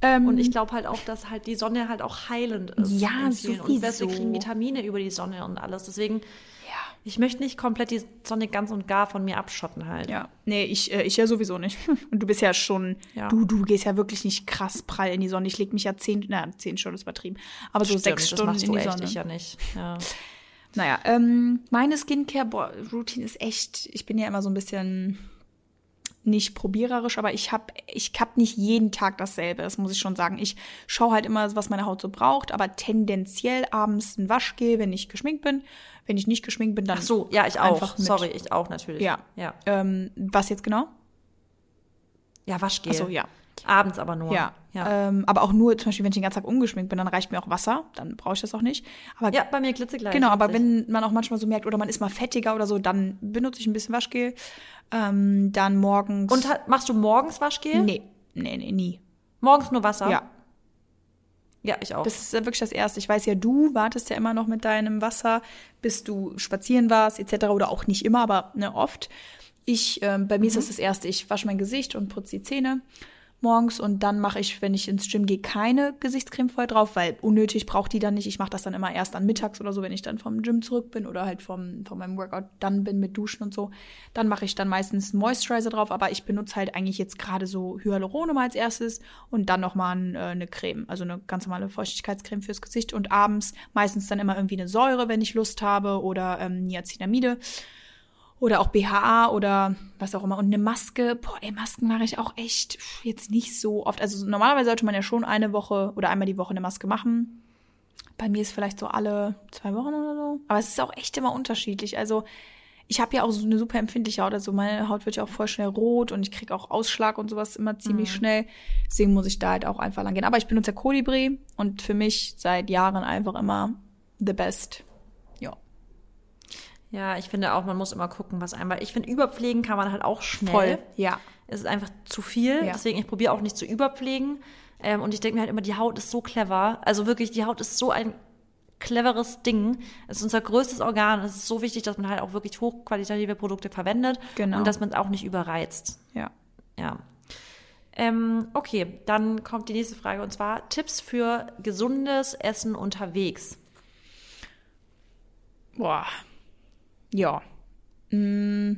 Ähm, Und ich glaube halt auch, dass halt die Sonne halt auch heilend ist. Ja, vielen. Und wir sowieso. kriegen Vitamine über die Sonne und alles. Deswegen, ja. ich möchte nicht komplett die Sonne ganz und gar von mir abschotten halt. Ja, nee, ich, äh, ich ja sowieso nicht. Und du bist ja schon, Ja. du, du gehst ja wirklich nicht krass prall in die Sonne. Ich leg mich ja zehn, na, zehn Stunden ist übertrieben, aber so Stimmt, sechs Stunden in die Sonne. ich ja nicht. Ja. Naja, ähm, meine Skincare-Routine ist echt, ich bin ja immer so ein bisschen nicht probiererisch, aber ich habe ich hab nicht jeden Tag dasselbe, das muss ich schon sagen. Ich schaue halt immer, was meine Haut so braucht, aber tendenziell abends ein Waschgel, wenn ich geschminkt bin. Wenn ich nicht geschminkt bin, dann Ach so, ja, ich auch. Sorry, ich auch natürlich. Ja. Ja, Ähm, was jetzt genau? ja Waschgel. Achso, ja. Abends aber nur. Ja. Ja. Ähm, aber auch nur, zum Beispiel, wenn ich den ganzen Tag ungeschminkt bin, dann reicht mir auch Wasser. Dann brauche ich das auch nicht. Aber ja, bei mir glitzegleich. Genau, aber wenn man auch manchmal so merkt, oder man ist mal fettiger oder so, dann benutze ich ein bisschen Waschgel. Ähm, dann morgens. Und hat, machst du morgens Waschgel? Nee, nee, nee, nie. Morgens nur Wasser? Ja. Ja, ich auch. Das ist ja wirklich das Erste. Ich weiß ja, du wartest ja immer noch mit deinem Wasser, bis du spazieren warst, etc. Oder auch nicht immer, aber ne, oft. Ich, ähm, bei mir ist das das Erste. Ich wasche mein Gesicht und putze die Zähne morgens und dann mache ich, wenn ich ins Gym gehe, keine Gesichtscreme vorher drauf, weil unnötig braucht die dann nicht. Ich mache das dann immer erst dann mittags oder so, wenn ich dann vom Gym zurück bin oder halt vom, von meinem Workout dann bin mit Duschen und so. Dann mache ich dann meistens Moisturizer drauf, aber ich benutze halt eigentlich jetzt gerade so Hyaluron immer als erstes und dann nochmal äh, eine Creme, also eine ganz normale Feuchtigkeitscreme fürs Gesicht und abends meistens dann immer irgendwie eine Säure, wenn ich Lust habe oder ähm, Niacinamide oder auch BHA oder was auch immer und eine Maske. Boah, ey, Masken mache ich auch echt jetzt nicht so oft. Also normalerweise sollte man ja schon eine Woche oder einmal die Woche eine Maske machen. Bei mir ist vielleicht so alle zwei Wochen oder so. Aber es ist auch echt immer unterschiedlich. Also ich habe ja auch so eine super empfindliche Haut, also meine Haut wird ja auch voll schnell rot und ich kriege auch Ausschlag und sowas immer ziemlich schnell. Deswegen muss ich da halt auch einfach lang gehen. Aber ich benutze ja Kolibri und für mich seit Jahren einfach immer the best. Ja. Ich finde auch, man muss immer gucken, was einem, weil ich finde, überpflegen kann man halt auch schnell. Voll. Ja. Es ist einfach zu viel. Ja. Deswegen, ich probiere auch nicht zu überpflegen. Ähm, und ich denke mir halt immer, die Haut ist so clever. Also wirklich, die Haut ist so ein cleveres Ding. Es ist unser größtes Organ. Es ist so wichtig, dass man halt auch wirklich hochqualitative Produkte verwendet. Genau. Und dass man es auch nicht überreizt. Ja. Ja. Ähm, okay, dann kommt die nächste Frage und zwar Tipps für gesundes Essen unterwegs. Boah. Ja. Mm.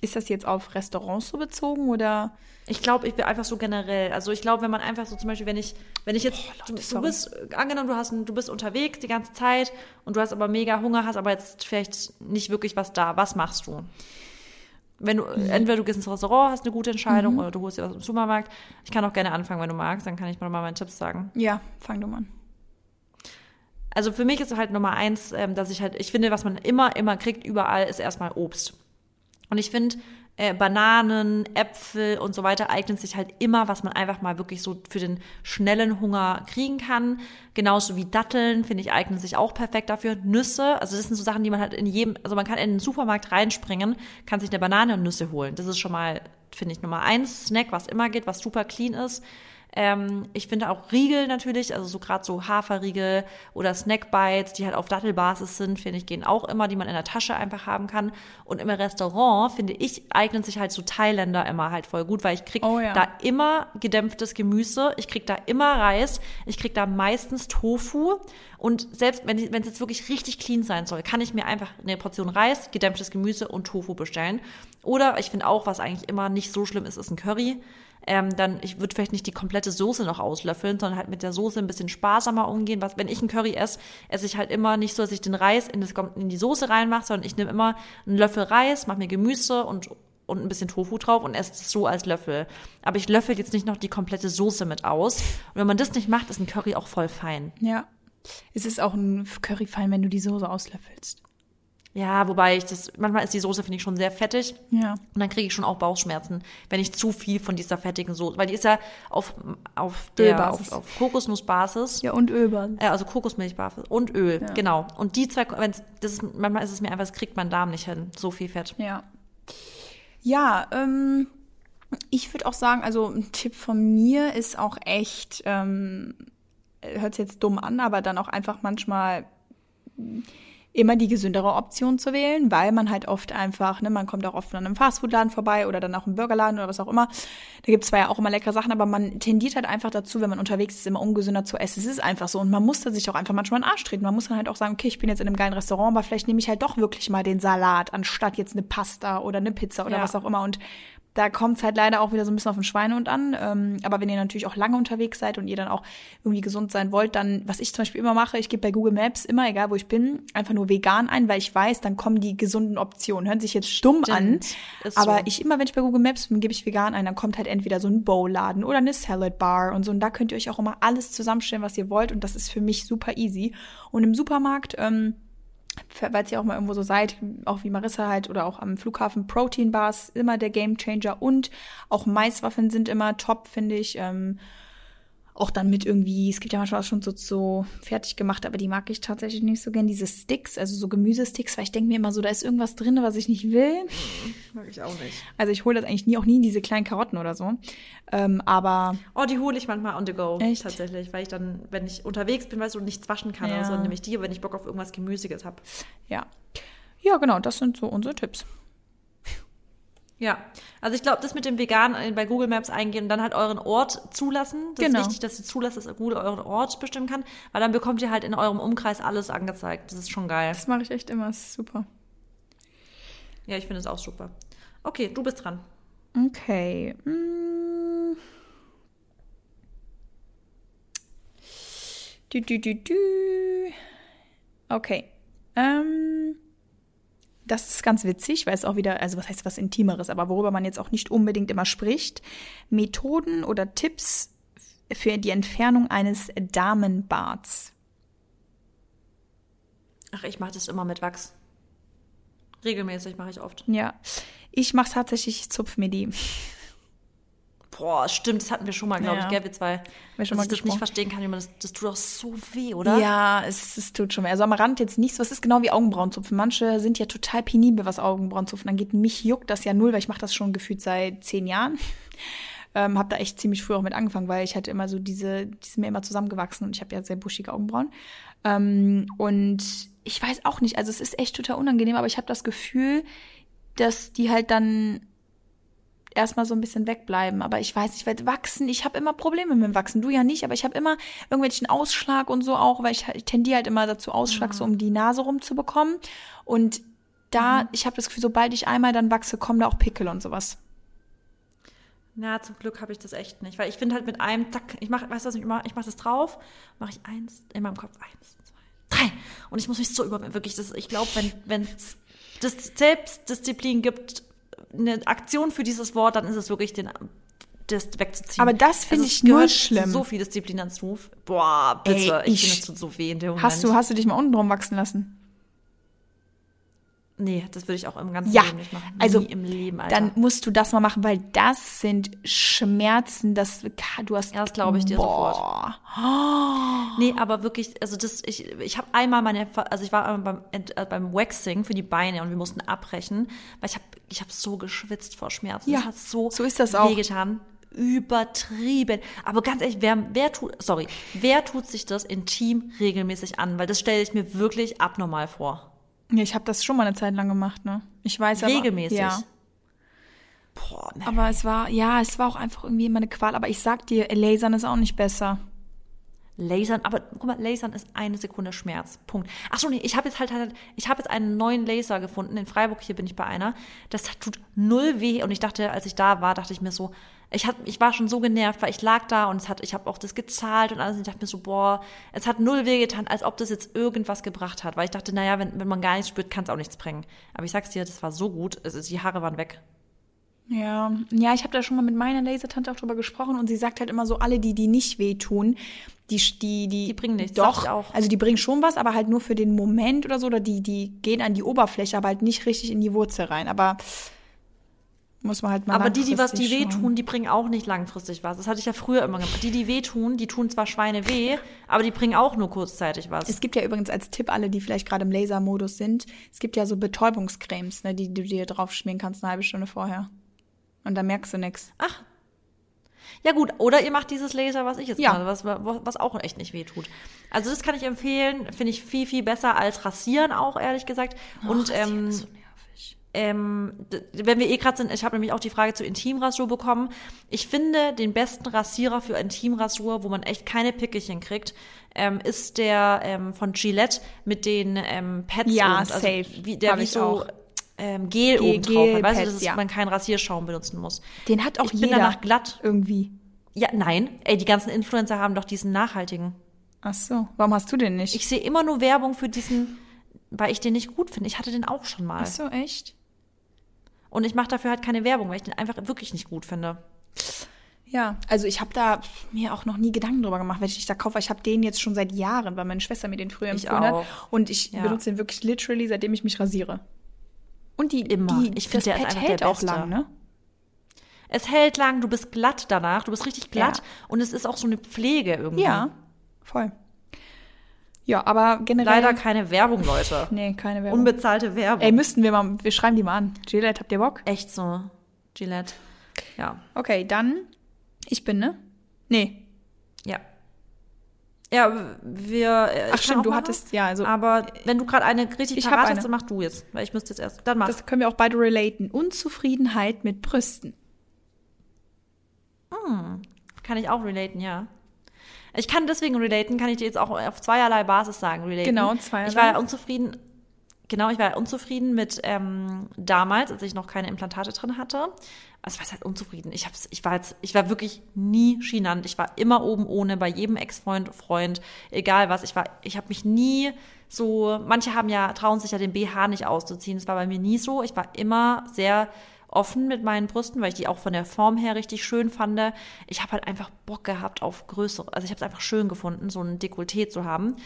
Ist das jetzt auf Restaurants so bezogen oder? Ich glaube, ich bin einfach so generell. Also ich glaube, wenn man einfach so zum Beispiel, wenn ich, wenn ich jetzt, Leute, du, du bist, äh, angenommen, du hast, du bist unterwegs die ganze Zeit und du hast aber mega Hunger, hast aber jetzt vielleicht nicht wirklich was da. Was machst du? Wenn du, Mhm. entweder du gehst ins Restaurant, hast eine gute Entscheidung, oder du holst dir was im Supermarkt. Ich kann auch gerne anfangen, wenn du magst, dann kann ich mal meine Tipps sagen. Ja, fang du mal an. Also für mich ist halt Nummer eins, ähm, dass ich halt, ich finde, was man immer, immer kriegt, überall, ist erstmal Obst. Und ich finde, äh, Bananen, Äpfel und so weiter eignen sich halt immer, was man einfach mal wirklich so für den schnellen Hunger kriegen kann. Genauso wie Datteln, finde ich, eignen sich auch perfekt dafür. Nüsse, also das sind so Sachen, die man halt in jedem, also man kann in den Supermarkt reinspringen, kann sich eine Banane und Nüsse holen. Das ist schon mal, finde ich, Nummer eins Snack, was immer geht, was super clean ist. Ähm, ich finde auch Riegel natürlich, also so gerade so Haferriegel oder Snackbites, die halt auf Dattelbasis sind, finde ich, gehen auch immer, die man in der Tasche einfach haben kann. Und im Restaurant, finde ich, eignen sich halt so Thailänder immer halt voll gut, weil ich krieg Oh ja. da immer gedämpftes Gemüse, ich krieg da immer Reis, ich krieg da meistens Tofu und selbst wenn es jetzt wirklich richtig clean sein soll, kann ich mir einfach eine Portion Reis, gedämpftes Gemüse und Tofu bestellen. Oder ich finde auch, was eigentlich immer nicht so schlimm ist, ist ein Curry ähm, dann, ich würde vielleicht nicht die komplette Soße noch auslöffeln, sondern halt mit der Soße ein bisschen sparsamer umgehen. Was, wenn ich einen Curry esse, esse ich halt immer nicht so, dass ich den Reis in, das, in die Soße reinmache, sondern ich nehme immer einen Löffel Reis, mache mir Gemüse und, und ein bisschen Tofu drauf und esse es so als Löffel. Aber ich löffel jetzt nicht noch die komplette Soße mit aus. Und wenn man das nicht macht, ist ein Curry auch voll fein. Ja. Es ist auch ein Curry fein, wenn du die Soße auslöffelst. Ja, wobei ich das, manchmal ist die Soße, finde ich, schon sehr fettig. Ja. Und dann kriege ich schon auch Bauchschmerzen, wenn ich zu viel von dieser fettigen Soße, weil die ist ja auf, auf, der, auf, auf Kokosnussbasis. Ja, und Ölbasis. Äh, also Kokosmilchbasis und Öl, genau. Und die zwei, wenn's, das ist, manchmal ist es mir einfach, das kriegt mein Darm nicht hin, so viel Fett. Ja. Ja, ähm, ich würde auch sagen, also ein Tipp von mir ist auch echt, ähm, hört sich jetzt dumm an, aber dann auch einfach manchmal immer die gesündere Option zu wählen, weil man halt oft einfach, ne, man kommt auch oft an einem Fastfood-Laden vorbei oder dann auch im Burgerladen oder was auch immer. Da gibt's zwar ja auch immer leckere Sachen, aber man tendiert halt einfach dazu, wenn man unterwegs ist, immer ungesünder zu essen. Es ist einfach so und man muss da sich auch einfach manchmal in den Arsch treten. Man muss dann halt auch sagen, okay, ich bin jetzt in einem geilen Restaurant, aber vielleicht nehme ich halt doch wirklich mal den Salat, anstatt jetzt eine Pasta oder eine Pizza oder Ja. was auch immer und da kommt es halt leider auch wieder so ein bisschen auf den Schweinehund an. Ähm, aber wenn ihr natürlich auch lange unterwegs seid und ihr dann auch irgendwie gesund sein wollt, dann, was ich zum Beispiel immer mache, ich gebe bei Google Maps immer, egal wo ich bin, einfach nur vegan ein, weil ich weiß, dann kommen die gesunden Optionen. Hören sich jetzt stumm an, Stimmt. Ist aber so. ich immer, wenn ich bei Google Maps bin, gebe ich vegan ein, dann kommt halt entweder so ein Bowl-Laden oder eine Salad Bar und so. Und da könnt ihr euch auch immer alles zusammenstellen, was ihr wollt. Und das ist für mich super easy. Und im Supermarkt, ähm, falls ihr auch mal irgendwo so seid, auch wie Marissa halt oder auch am Flughafen, Protein Bars immer der Game Changer und auch Maiswaffeln sind immer top, finde ich. Ähm, auch dann mit irgendwie, es gibt ja manchmal auch schon so, so fertig gemacht, aber die mag ich tatsächlich nicht so gern, diese Sticks, also so Gemüsesticks, weil ich denke mir immer so, da ist irgendwas drin, was ich nicht will. Mag ich auch nicht. Also ich hole das eigentlich nie, auch nie diese kleinen Karotten oder so. Ähm, aber Oh, die hole ich manchmal on the go, Echt? tatsächlich, weil ich dann, wenn ich unterwegs bin, weißt du, nichts waschen kann Ja. so, dann nehme ich die, wenn ich Bock auf irgendwas Gemüsiges habe. ja. Ja, genau, das sind so unsere Tipps. Ja, also ich glaube, das mit dem Vegan äh, bei Google Maps eingehen und dann halt euren Ort zulassen. Das Genau. ist wichtig, dass ihr zulasst, dass Google euren Ort bestimmen kann, weil dann bekommt ihr halt in eurem Umkreis alles angezeigt. Das ist schon geil. Das mache ich echt immer, das ist super. Ja, ich finde es auch super. Okay, du bist dran. Okay. Mm. Du, du, du, du. Okay. Ähm, das ist ganz witzig, weil es auch wieder, also was heißt was Intimeres, aber worüber man jetzt auch nicht unbedingt immer spricht. Methoden oder Tipps für die Entfernung eines Damenbarts. Ach, ich mache das immer mit Wachs. Regelmäßig mache ich oft. Ja. Ich mache tatsächlich, ich zupf mir die. Boah, stimmt, das hatten wir schon mal, glaube Ja. ich, gell, wir zwei. Wir schon Dass mal ich das nicht gesprochen. verstehen kann, wie man das, das tut doch so weh, oder? Ja, es, es tut schon weh. Also am Rand jetzt nichts. Was ist genau wie Augenbrauenzupfen? Manche sind ja total penibel, was Augenbrauenzupfen angeht. Mich juckt das ja null, weil ich mache das schon gefühlt seit zehn Jahren. Ähm, habe da echt ziemlich früh auch mit angefangen, weil ich hatte immer so diese, die sind mir immer zusammengewachsen und ich habe ja sehr buschige Augenbrauen. Ähm, und ich weiß auch nicht, also es ist echt total unangenehm, aber ich habe das Gefühl, dass die halt dann erstmal so ein bisschen wegbleiben. Aber ich weiß nicht, weil wachsen, ich habe immer Probleme mit dem Wachsen. Du ja nicht, aber ich habe immer irgendwelchen Ausschlag und so auch, weil ich, ich tendiere halt immer dazu, Ausschlag so um die Nase rumzubekommen. Und da, ich habe das Gefühl, sobald ich einmal dann wachse, kommen da auch Pickel und sowas. Na, zum Glück habe ich das echt nicht. Weil ich finde halt mit einem, zack, ich mache, weißt du was ich mache? Ich mache das drauf, mache ich eins, in meinem Kopf eins, zwei, drei. Und ich muss mich so über, wirklich, das, ich glaube, wenn, wenn es das Selbstdisziplin gibt, eine Aktion für dieses Wort, dann ist es wirklich den, das wegzuziehen. Aber das finde Also es ich gehört schlimm. So viel Disziplin dazu. Boah, bitte. Ey, ich ich- finde, es tut so weh in dem Moment. Hast du, hast du dich mal unten drum wachsen lassen? Nee, das würde ich auch im ganzen Ja, Leben nicht machen. also Nie im Leben, Alter. Dann musst du das mal machen, weil das sind Schmerzen, das du hast. Ja, das glaube ich dir boah. Nee, aber wirklich, also das, ich, ich habe einmal meine, also ich war einmal beim, äh, beim Waxing für die Beine und wir mussten abbrechen, weil ich habe ich hab so geschwitzt vor Schmerzen. Ja, das hat so, so ist das auch. wehgetan. Übertrieben. Aber ganz ehrlich, wer, wer tut, sorry, wer tut sich das intim regelmäßig an? Weil das stelle ich mir wirklich abnormal vor. Ja, ich habe das schon mal eine Zeit lang gemacht, ne? Ich weiß aber. Regelmäßig. Ja. Boah, ne. Aber es war, ja, es war auch einfach irgendwie immer eine Qual. Aber ich sag dir, Lasern ist auch nicht besser. Lasern, aber guck mal, Lasern ist eine Sekunde Schmerz. Punkt. Ach so, nee, ich habe jetzt halt, halt ich habe jetzt einen neuen Laser gefunden. In Freiburg, hier bin ich bei einer. Das tut null weh. Und ich dachte, als ich da war, dachte ich mir so, ich, hat, ich war schon so genervt, weil ich lag da und es hat, ich habe auch das gezahlt und alles. Und ich dachte mir so, boah, es hat null weh getan, als ob das jetzt irgendwas gebracht hat. Weil ich dachte, naja, wenn, wenn man gar nichts spürt, kann es auch nichts bringen. Aber ich sag's dir, das war so gut. Es ist, die Haare waren weg. Ja, ja, ich habe da schon mal mit meiner Lasertante auch drüber gesprochen und sie sagt halt immer so, alle, die, die nicht wehtun, die, die, die, Die bringen nichts, Doch, auch. also die bringen schon was, aber halt nur für den Moment oder so, oder die, die gehen an die Oberfläche, aber halt nicht richtig in die Wurzel rein. Aber muss man halt mal Aber die, die was die schauen. wehtun, die bringen auch nicht langfristig was. Das hatte ich ja früher immer gemacht. Die, die wehtun, die tun zwar Schweine weh, aber die bringen auch nur kurzzeitig was. Es gibt ja übrigens als Tipp alle, die vielleicht gerade im Lasermodus sind, es gibt ja so Betäubungscremes, ne, die du dir drauf schmieren kannst eine halbe Stunde vorher. Und dann merkst du nichts. Ach. Ja gut, oder ihr macht dieses Laser, was ich jetzt Ja. mache, was, was auch echt nicht weh tut. Also das kann ich empfehlen, finde ich viel, viel besser als Rasieren auch, ehrlich gesagt. Und ähm, ähm, wenn wir eh gerade sind, ich habe nämlich auch die Frage zu Intimrasur bekommen. Ich finde, den besten Rasierer für Intimrasur, wo man echt keine Pickelchen kriegt, ähm, ist der ähm, von Gillette mit den ähm, Pads Ja, und, also safe. wie, der wie ich so auch. ähm, Gel, Gel- oben drauf hat. Weißt du, dass ja. man keinen Rasierschaum benutzen muss. Den hat auch ich bin jeder danach glatt. irgendwie. Ja, nein. Ey, die ganzen Influencer haben doch diesen nachhaltigen. Ach so, warum hast du den nicht? Ich sehe immer nur Werbung für diesen, weil ich den nicht gut finde. Ich hatte den auch schon mal. Ach so, echt? Und ich mache dafür halt keine Werbung, weil ich den einfach wirklich nicht gut finde. Ja, also ich habe da mir auch noch nie Gedanken drüber gemacht, welchen ich da kaufe. Ich habe den jetzt schon seit Jahren, weil meine Schwester mir den früher empfohlen auch. hat. Und ich Ja. benutze den wirklich literally, seitdem ich mich rasiere. Und die, Immer. die Ich find, das der ist Pad einfach hält der auch Beste. lang, ne? Es hält lang, du bist glatt danach, du bist richtig glatt Ja. und es ist auch so eine Pflege irgendwie. Ja, voll. Ja, aber generell. Leider keine Werbung, Leute. Nee, keine Werbung. Unbezahlte Werbung. Ey, müssten wir mal, wir schreiben die mal an. Gillette, habt ihr Bock? Echt so. Gillette. Ja. Okay, dann. Ich bin, ne? Nee. Ja. Ja, wir. äh, Ach stimmt, du hattest, ja, also. Aber wenn du gerade eine richtig Ich parat hast, dann mach du jetzt. Weil ich müsste jetzt erst. Dann mach. Das können wir auch beide relaten. Unzufriedenheit mit Brüsten. Kann ich auch relaten, ja. Ich kann deswegen relaten, kann ich dir jetzt auch auf zweierlei Basis sagen, relaten. Genau, zweierlei. Ich war ja unzufrieden, genau, ich war ja unzufrieden mit ähm, damals, als ich noch keine Implantate drin hatte. Also ich war halt unzufrieden. Ich hab's, ich war jetzt, ich war wirklich nie chinant. Ich war immer oben ohne, bei jedem Ex-Freund, Freund, egal was. Ich war, ich habe mich nie so, manche haben ja, trauen sich ja den BH nicht auszuziehen. Das war bei mir nie so. Ich war immer sehr offen mit meinen Brüsten, weil ich die auch von der Form her richtig schön fand. Ich habe halt einfach Bock gehabt auf größere, also ich habe es einfach schön gefunden, so ein Dekolleté zu haben.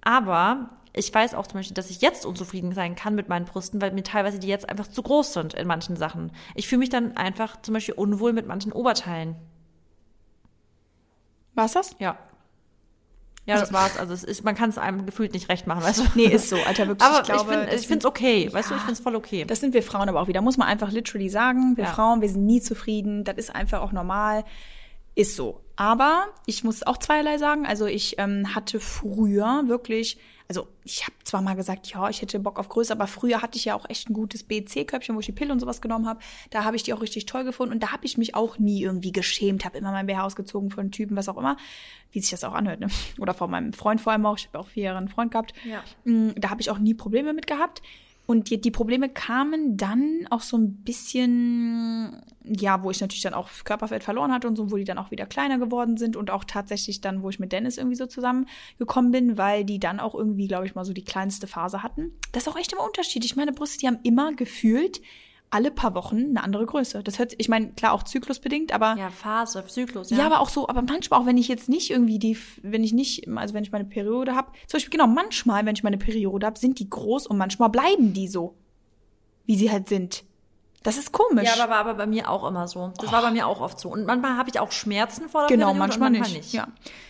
Aber ich weiß auch zum Beispiel, dass ich jetzt unzufrieden sein kann mit meinen Brüsten, weil mir teilweise die jetzt einfach zu groß sind in manchen Sachen. Ich fühle mich dann einfach zum Beispiel unwohl mit manchen Oberteilen. War's das? Ja. Ja, das war's. Also es ist, man kann es einem gefühlt nicht recht machen, weißt du? Nee, ist so, Alter, wirklich. Aber ich glaube, ich, finde es okay, weißt du, Ja. ich finde es voll okay. Das sind wir Frauen aber auch wieder. Muss man einfach literally sagen. Wir Ja. Frauen, wir sind nie zufrieden. Das ist einfach auch normal. Ist so. Aber ich muss auch zweierlei sagen. Also ich ähm, hatte früher wirklich, also ich habe zwar mal gesagt, ja, ich hätte Bock auf Größe, aber früher hatte ich ja auch echt ein gutes BC-Köpfchen, wo ich die Pille und sowas genommen habe. Da habe ich die auch richtig toll gefunden und da habe ich mich auch nie irgendwie geschämt, habe immer mein BH ausgezogen von Typen, was auch immer, wie sich das auch anhört. Ne? Oder von meinem Freund vor allem auch. Ich habe auch vier Jahre einen Freund gehabt. Ja. Mm, Da habe ich auch nie Probleme mit gehabt. Und die, die Probleme kamen dann auch so ein bisschen, ja, wo ich natürlich dann auch Körperfett verloren hatte und so, wo die dann auch wieder kleiner geworden sind und auch tatsächlich dann, wo ich mit Dennis irgendwie so zusammengekommen bin, weil die dann auch irgendwie, glaube ich, mal so die kleinste Phase hatten. Das ist auch echt immer unterschiedlich. Meine Brüste, die haben immer gefühlt alle paar Wochen eine andere Größe. Das hört, ich meine, klar auch zyklusbedingt, aber Ja, Phase, Zyklus, ja. aber auch so, aber manchmal auch, wenn ich jetzt nicht irgendwie die, wenn ich nicht, also wenn ich meine Periode habe, zum Beispiel genau, manchmal, wenn ich meine Periode habe, sind die groß und manchmal bleiben die so, wie sie halt sind. Das ist komisch. Ja, aber war aber bei mir auch immer so. Das war bei mir auch oft so. Und manchmal habe ich auch Schmerzen vor der genau, Periode manchmal, und manchmal nicht. nicht. Ja.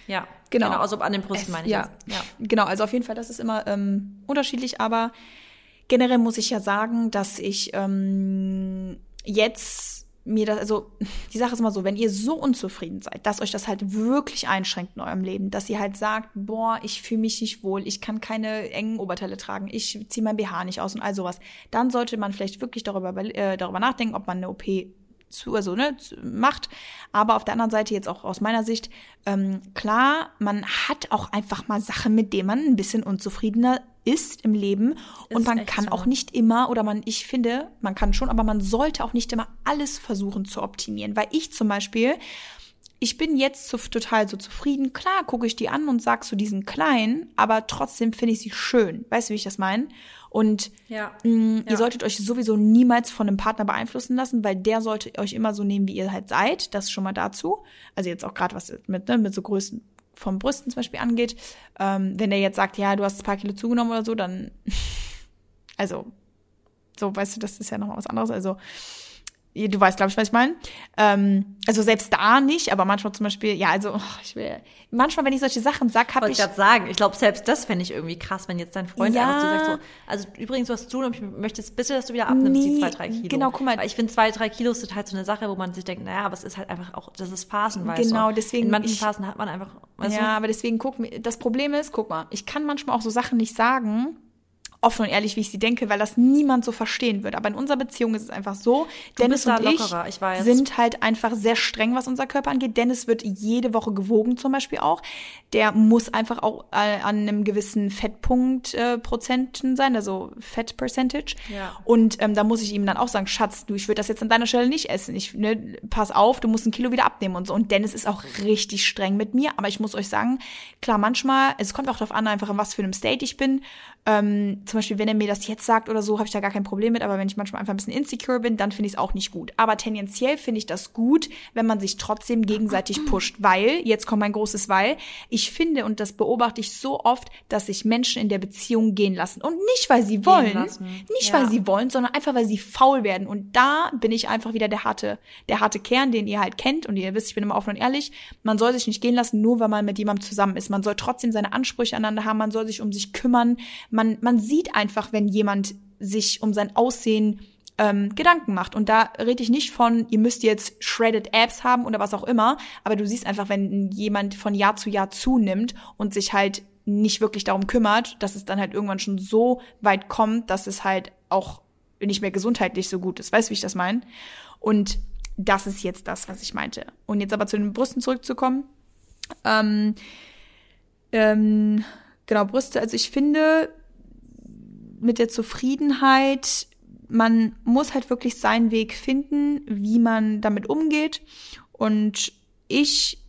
Ja, Genau. genau. Also an den Brüsten Es- meine ich ja. jetzt. Ja. Genau, also auf jeden Fall, das ist immer ähm, unterschiedlich, aber generell muss ich ja sagen, dass ich ähm, jetzt mir das, also die Sache ist immer so, wenn ihr so unzufrieden seid, dass euch das halt wirklich einschränkt in eurem Leben, dass ihr halt sagt, boah, ich fühle mich nicht wohl, ich kann keine engen Oberteile tragen, ich ziehe mein BH nicht aus und all sowas, dann sollte man vielleicht wirklich darüber, äh, darüber nachdenken, ob man eine OP zu, also, ne, macht. Aber auf der anderen Seite jetzt auch aus meiner Sicht, ähm, klar, man hat auch einfach mal Sachen, mit denen man ein bisschen unzufriedener ist im Leben. Und Ist man echt kann so. auch nicht immer, oder man, ich finde, man kann schon, aber man sollte auch nicht immer alles versuchen zu optimieren. Weil ich zum Beispiel, ich bin jetzt so, total so zufrieden. Klar gucke ich die an und sag so, die sind klein, aber trotzdem finde ich sie schön. Weißt du, wie ich das meine? Und Ja. mh, Ja. ihr solltet euch sowieso niemals von einem Partner beeinflussen lassen, weil der sollte euch immer so nehmen, wie ihr halt seid. Das schon mal dazu. Also jetzt auch gerade was mit, ne, mit so Größen vom Brüsten zum Beispiel angeht. Ähm, wenn der jetzt sagt, ja, du hast ein paar Kilo zugenommen oder so, dann, also, so, weißt du, das ist ja nochmal was anderes. Also, du weißt, glaube ich, was ich meine. Ähm, also selbst da nicht, aber manchmal zum Beispiel, ja, also, oh, ich will, manchmal, wenn ich solche Sachen sag, habe Wollte ich, ich gerade sagen, ich glaube, selbst das fände ich irgendwie krass, wenn jetzt dein Freund Ja. einfach zu dir sagt so, also übrigens, du hast zu und ich möchte jetzt bitte, dass du wieder abnimmst, Nee, die zwei, drei Kilo. genau, guck mal. Weil ich finde, zwei, drei Kilo ist halt so eine Sache, wo man sich denkt, naja, aber es ist halt einfach auch, das ist phasenweise. Genau, deswegen In manchen ich- Phasen hat man einfach, ja, aber deswegen guck mir, das Problem ist, guck mal, ich kann manchmal auch so Sachen nicht sagen, offen und ehrlich, wie ich sie denke, weil das niemand so verstehen würde. Aber in unserer Beziehung ist es einfach so, Dennis bist da und ich, lockerer, ich weiß. sind halt einfach sehr streng, was unser Körper angeht. Dennis wird jede Woche gewogen zum Beispiel auch. Der muss einfach auch äh, an einem gewissen Fettpunkt äh, Prozenten sein, also Fett Percentage. Ja. Und ähm, da muss ich ihm dann auch sagen, Schatz, du, ich würde das jetzt an deiner Stelle nicht essen. Ich, ne, pass auf, du musst ein Kilo wieder abnehmen und so. Und Dennis ist auch richtig streng mit mir. Aber ich muss euch sagen, klar, manchmal, es kommt auch darauf an, einfach in was für einem State ich bin. Ähm, zum Beispiel, wenn er mir das jetzt sagt oder so, habe ich da gar kein Problem mit. Aber wenn ich manchmal einfach ein bisschen insecure bin, dann finde ich es auch nicht gut. Aber tendenziell finde ich das gut, wenn man sich trotzdem gegenseitig pusht. Weil, jetzt kommt mein großes Weil, ich finde, und das beobachte ich so oft, dass sich Menschen in der Beziehung gehen lassen. Und nicht, weil sie wollen, nicht, Ja. weil sie wollen, sondern einfach, weil sie faul werden. Und da bin ich einfach wieder der harte, der harte Kern, den ihr halt kennt. Und ihr wisst, ich bin immer offen und ehrlich. Man soll sich nicht gehen lassen, nur weil man mit jemandem zusammen ist. Man soll trotzdem seine Ansprüche aneinander haben. Man soll sich um sich kümmern. Man, man sieht einfach, wenn jemand sich um sein Aussehen ähm, Gedanken macht. Und da rede ich nicht von, ihr müsst jetzt shredded Abs haben oder was auch immer, aber du siehst einfach, wenn jemand von Jahr zu Jahr zunimmt und sich halt nicht wirklich darum kümmert, dass es dann halt irgendwann schon so weit kommt, dass es halt auch nicht mehr gesundheitlich so gut ist. Weißt du, wie ich das meine? Und das ist jetzt das, was ich meinte. Und jetzt aber zu den Brüsten zurückzukommen. Ähm, ähm, genau, Brüste. Also ich finde, mit der Zufriedenheit, man muss halt wirklich seinen Weg finden, wie man damit umgeht. Und ich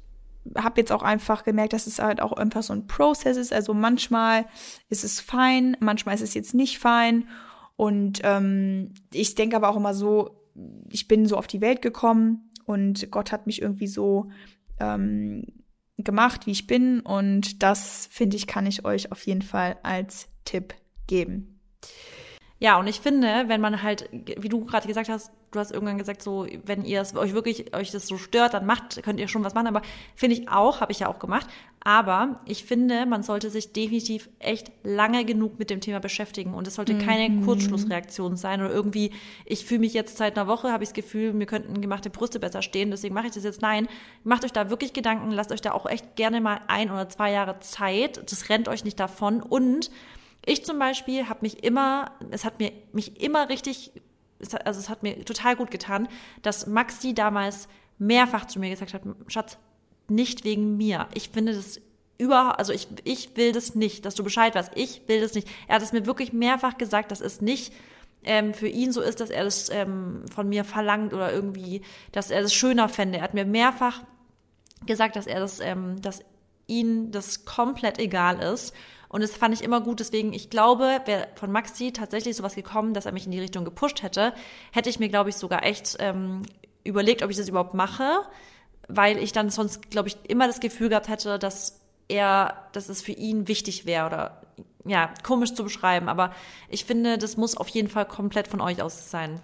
habe jetzt auch einfach gemerkt, dass es halt auch einfach so ein Prozess ist. Also manchmal ist es fein, manchmal ist es jetzt nicht fein. Und ähm, ich denke aber auch immer so, ich bin so auf die Welt gekommen und Gott hat mich irgendwie so ähm, gemacht, wie ich bin. Und das, finde ich, kann ich euch auf jeden Fall als Tipp geben. Ja, und ich finde, wenn man halt, wie du gerade gesagt hast, du hast irgendwann gesagt, so, wenn ihr es euch wirklich, euch das so stört, dann macht, könnt ihr schon was machen. Aber finde ich auch, habe ich ja auch gemacht. Aber ich finde, man sollte sich definitiv echt lange genug mit dem Thema beschäftigen. Und es sollte keine Mhm. Kurzschlussreaktion sein oder irgendwie, ich fühle mich jetzt seit einer Woche, habe ich das Gefühl, mir könnten gemachte Brüste besser stehen, deswegen mache ich das jetzt. Nein, macht euch da wirklich Gedanken, lasst euch da auch echt gerne mal ein oder zwei Jahre Zeit. Das rennt euch nicht davon. Und ich zum Beispiel habe mich immer, es hat mir mich immer richtig, es hat, also es hat mir total gut getan, dass Maxi damals mehrfach zu mir gesagt hat, Schatz, nicht wegen mir. Ich finde das über, also ich, ich will das nicht, dass du Bescheid weißt. Ich will das nicht. Er hat es mir wirklich mehrfach gesagt, dass es nicht ähm, für ihn so ist, dass er das ähm, von mir verlangt oder irgendwie, dass er das schöner fände. Er hat mir mehrfach gesagt, dass er das, ähm, dass ihm das komplett egal ist. Und das fand ich immer gut. Deswegen, ich glaube, wäre von Maxi tatsächlich sowas gekommen, dass er mich in die Richtung gepusht hätte, hätte ich mir, glaube ich, sogar echt ähm, überlegt, ob ich das überhaupt mache, weil ich dann sonst, glaube ich, immer das Gefühl gehabt hätte, dass er, dass es für ihn wichtig wäre oder ja, komisch zu beschreiben. Aber ich finde, das muss auf jeden Fall komplett von euch aus sein.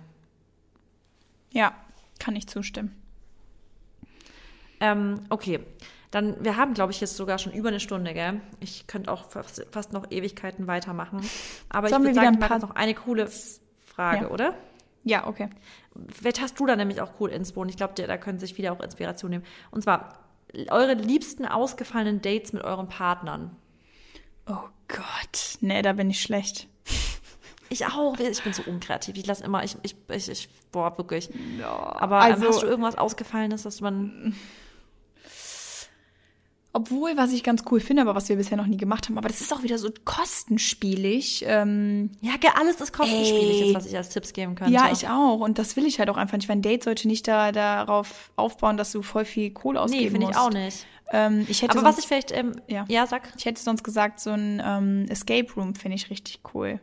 Ja, kann ich zustimmen. Ähm, okay. Dann, wir haben, glaube ich, jetzt sogar schon über eine Stunde, gell? Ich könnte auch fast, fast noch Ewigkeiten weitermachen. Aber Sollen ich würde sagen, ich mache noch eine coole Frage, Ja. oder? Ja, okay. Vielleicht hast du da nämlich auch cool Inspo und ich glaube, da können sich viele auch Inspiration nehmen. Und zwar, eure liebsten ausgefallenen Dates mit euren Partnern. Oh Gott. Nee, da bin ich schlecht. Ich auch. Ich bin so unkreativ. Ich lasse immer, ich, ich, ich, ich boah, wirklich. Ja, Aber ähm, also, hast du irgendwas Ausgefallenes, dass man. Obwohl, was ich ganz cool finde, aber was wir bisher noch nie gemacht haben, aber das ist auch wieder so kostenspielig. Ähm, Ja, alles ist kostenspielig, Ey. was ich als Tipps geben könnte. ja, ich auch. Und das will ich halt auch einfach nicht. Weil ein Date sollte nicht da, darauf aufbauen, dass du voll viel Kohle ausgeben Nee, finde ich auch nicht. Ähm, ich hätte Aber sonst, was ich vielleicht, ähm, Ja. ja. sag. ich hätte sonst gesagt, so ein ähm, Escape Room finde ich richtig cool.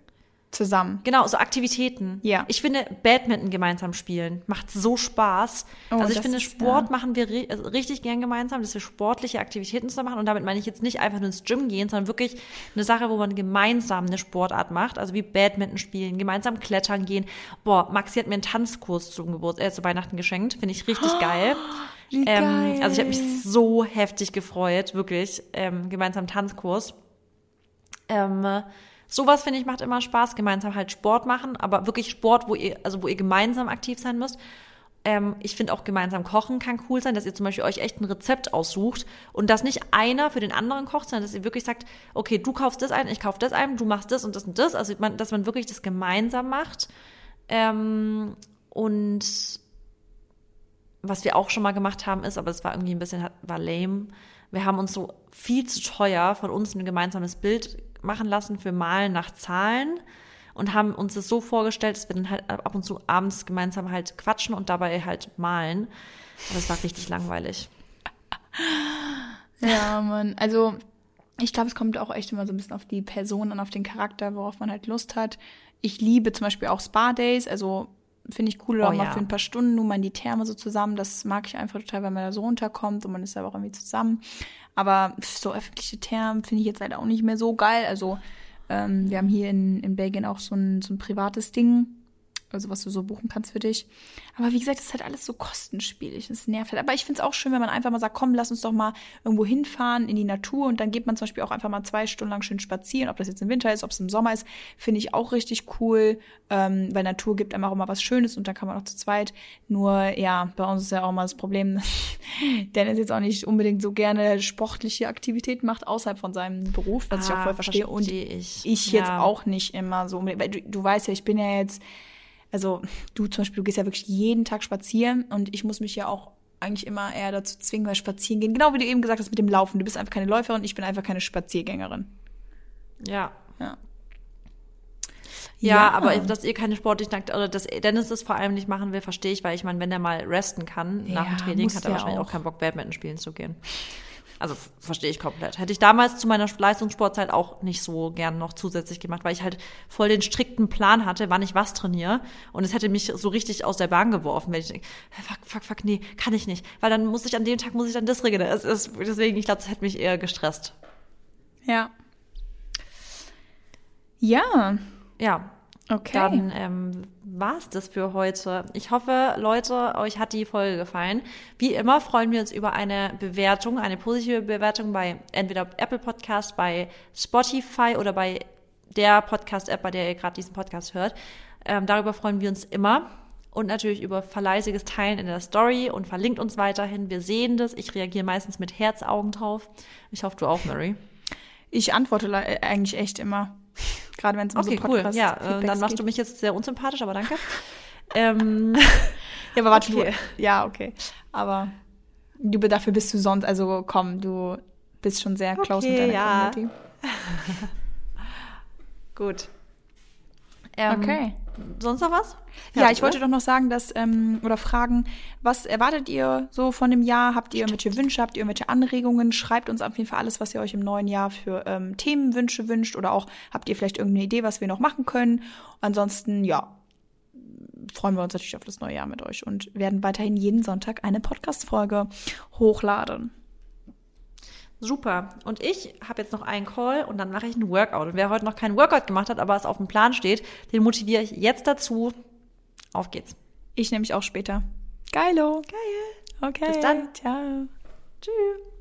Zusammen. Genau, so Aktivitäten. Ja. Ich finde, Badminton gemeinsam spielen macht so Spaß. Oh, also ich finde, ist- Sport ja. machen wir ri also richtig gern gemeinsam, dass wir sportliche Aktivitäten zusammen machen. Und damit meine ich jetzt nicht einfach nur ins Gym gehen, sondern wirklich eine Sache, wo man gemeinsam eine Sportart macht. Also wie Badminton spielen, gemeinsam klettern gehen. Boah, Maxi hat mir einen Tanzkurs zum Geburt, äh, zu Weihnachten geschenkt. Finde ich richtig geil. Wie Ähm, geil. also ich habe mich so heftig gefreut, wirklich. Ähm, gemeinsam Tanzkurs. Ähm, sowas finde ich macht immer Spaß, gemeinsam halt Sport machen, aber wirklich Sport, wo ihr, also wo ihr gemeinsam aktiv sein müsst. Ähm, ich finde auch gemeinsam kochen kann cool sein, dass ihr zum Beispiel euch echt ein Rezept aussucht und dass nicht einer für den anderen kocht, sondern dass ihr wirklich sagt, okay, du kaufst das ein, ich kauf das ein, du machst das und das und das. Also man, dass man wirklich das gemeinsam macht. Ähm, und was wir auch schon mal gemacht haben, ist, aber es war irgendwie ein bisschen, war lame. Wir haben uns so viel zu teuer von uns ein gemeinsames Bild machen lassen für Malen nach Zahlen und haben uns das so vorgestellt, dass wir dann halt ab und zu abends gemeinsam halt quatschen und dabei halt malen. Aber es war richtig langweilig. Ja, Mann. Also, ich glaube, es kommt auch echt immer so ein bisschen auf die Person und auf den Charakter, worauf man halt Lust hat. Ich liebe zum Beispiel auch Spa-Days, also finde ich cool, Oh, auch mal ja. für ein paar Stunden nur mal in die Therme so zusammen. Das mag ich einfach total, weil man da so runterkommt und man ist aber auch irgendwie zusammen. Aber so öffentliche Thermen finde ich jetzt halt auch nicht mehr so geil. Also, ähm, wir haben hier in, in Belgien auch so ein, so ein privates Ding, also was du so buchen kannst für dich. Aber wie gesagt, das ist halt alles so kostenspielig. Das nervt halt. Aber ich finde es auch schön, wenn man einfach mal sagt, komm, lass uns doch mal irgendwo hinfahren in die Natur und dann geht man zum Beispiel auch einfach mal zwei Stunden lang schön spazieren. Ob das jetzt im Winter ist, ob es im Sommer ist, finde ich auch richtig cool, ähm, weil Natur gibt einem auch immer was Schönes und dann kann man auch zu zweit. Nur, ja, bei uns ist ja auch mal das Problem, dass Dennis jetzt auch nicht unbedingt so gerne sportliche Aktivitäten macht außerhalb von seinem Beruf, was ich auch Ah, voll verstehe. Und verstehe ich. ich jetzt Ja. auch nicht immer so, weil du, du weißt ja, ich bin ja jetzt, also du zum Beispiel, du gehst ja wirklich jeden Tag spazieren und ich muss mich ja auch eigentlich immer eher dazu zwingen, weil spazieren gehen, genau wie du eben gesagt hast mit dem Laufen. Du bist einfach keine Läuferin, ich bin einfach keine Spaziergängerin. Ja. Ja. Ja, aber dass ihr keine sportlichen Akt oder dass Dennis das vor allem nicht machen will, verstehe ich, weil ich meine, wenn er mal resten kann nach Ja, dem Training, hat er wahrscheinlich auch. auch. keinen Bock, Badminton spielen zu gehen. Also verstehe ich komplett. Hätte ich damals zu meiner Leistungssportzeit auch nicht so gern noch zusätzlich gemacht, weil ich halt voll den strikten Plan hatte, wann ich was trainiere. Und es hätte mich so richtig aus der Bahn geworfen, wenn ich denke, fuck, fuck, fuck, nee, kann ich nicht. Weil dann muss ich an dem Tag, muss ich dann das regeln. Es ist, deswegen, ich glaube, das hätte mich eher gestresst. Ja. Ja, Ja, okay. Dann ähm, war's das für heute. Ich hoffe, Leute, euch hat die Folge gefallen. Wie immer freuen wir uns über eine Bewertung, eine positive Bewertung bei entweder Apple Podcast, bei Spotify oder bei der Podcast-App, bei der ihr gerade diesen Podcast hört. Ähm, darüber freuen wir uns immer. Und natürlich über verleisiges Teilen in der Story und verlinkt uns weiterhin. Wir sehen das. Ich reagiere meistens mit Herzaugen drauf. Ich hoffe, du auch, Mary. ich antworte äh, eigentlich echt immer. Gerade wenn es um Okay, so cool. Podcast Ja, äh, dann machst du mich jetzt sehr unsympathisch, aber danke. ähm, Ja, aber warte, Okay. du. Ja, okay. Aber du, dafür bist du sonst, also komm, du bist schon sehr close mit Okay, deiner ja. Community. Gut. Ähm, Okay. Sonst noch was? Ja, Fertig, ich wollte doch noch sagen, dass, ähm, oder fragen, was erwartet ihr so von dem Jahr? Habt ihr irgendwelche Wünsche? Habt ihr irgendwelche Anregungen? Schreibt uns auf jeden Fall alles, was ihr euch im neuen Jahr für ähm, Themenwünsche wünscht oder auch habt ihr vielleicht irgendeine Idee, was wir noch machen können? Ansonsten, ja, freuen wir uns natürlich auf das neue Jahr mit euch und werden weiterhin jeden Sonntag eine Podcast-Folge hochladen. Super. Und ich habe jetzt noch einen Call und dann mache ich einen Workout. Und wer heute noch keinen Workout gemacht hat, aber es auf dem Plan steht, den motiviere ich jetzt dazu. Auf geht's. Ich nehme mich auch später. Geilo. Geil. Okay. Bis dann. Ciao. Tschüss.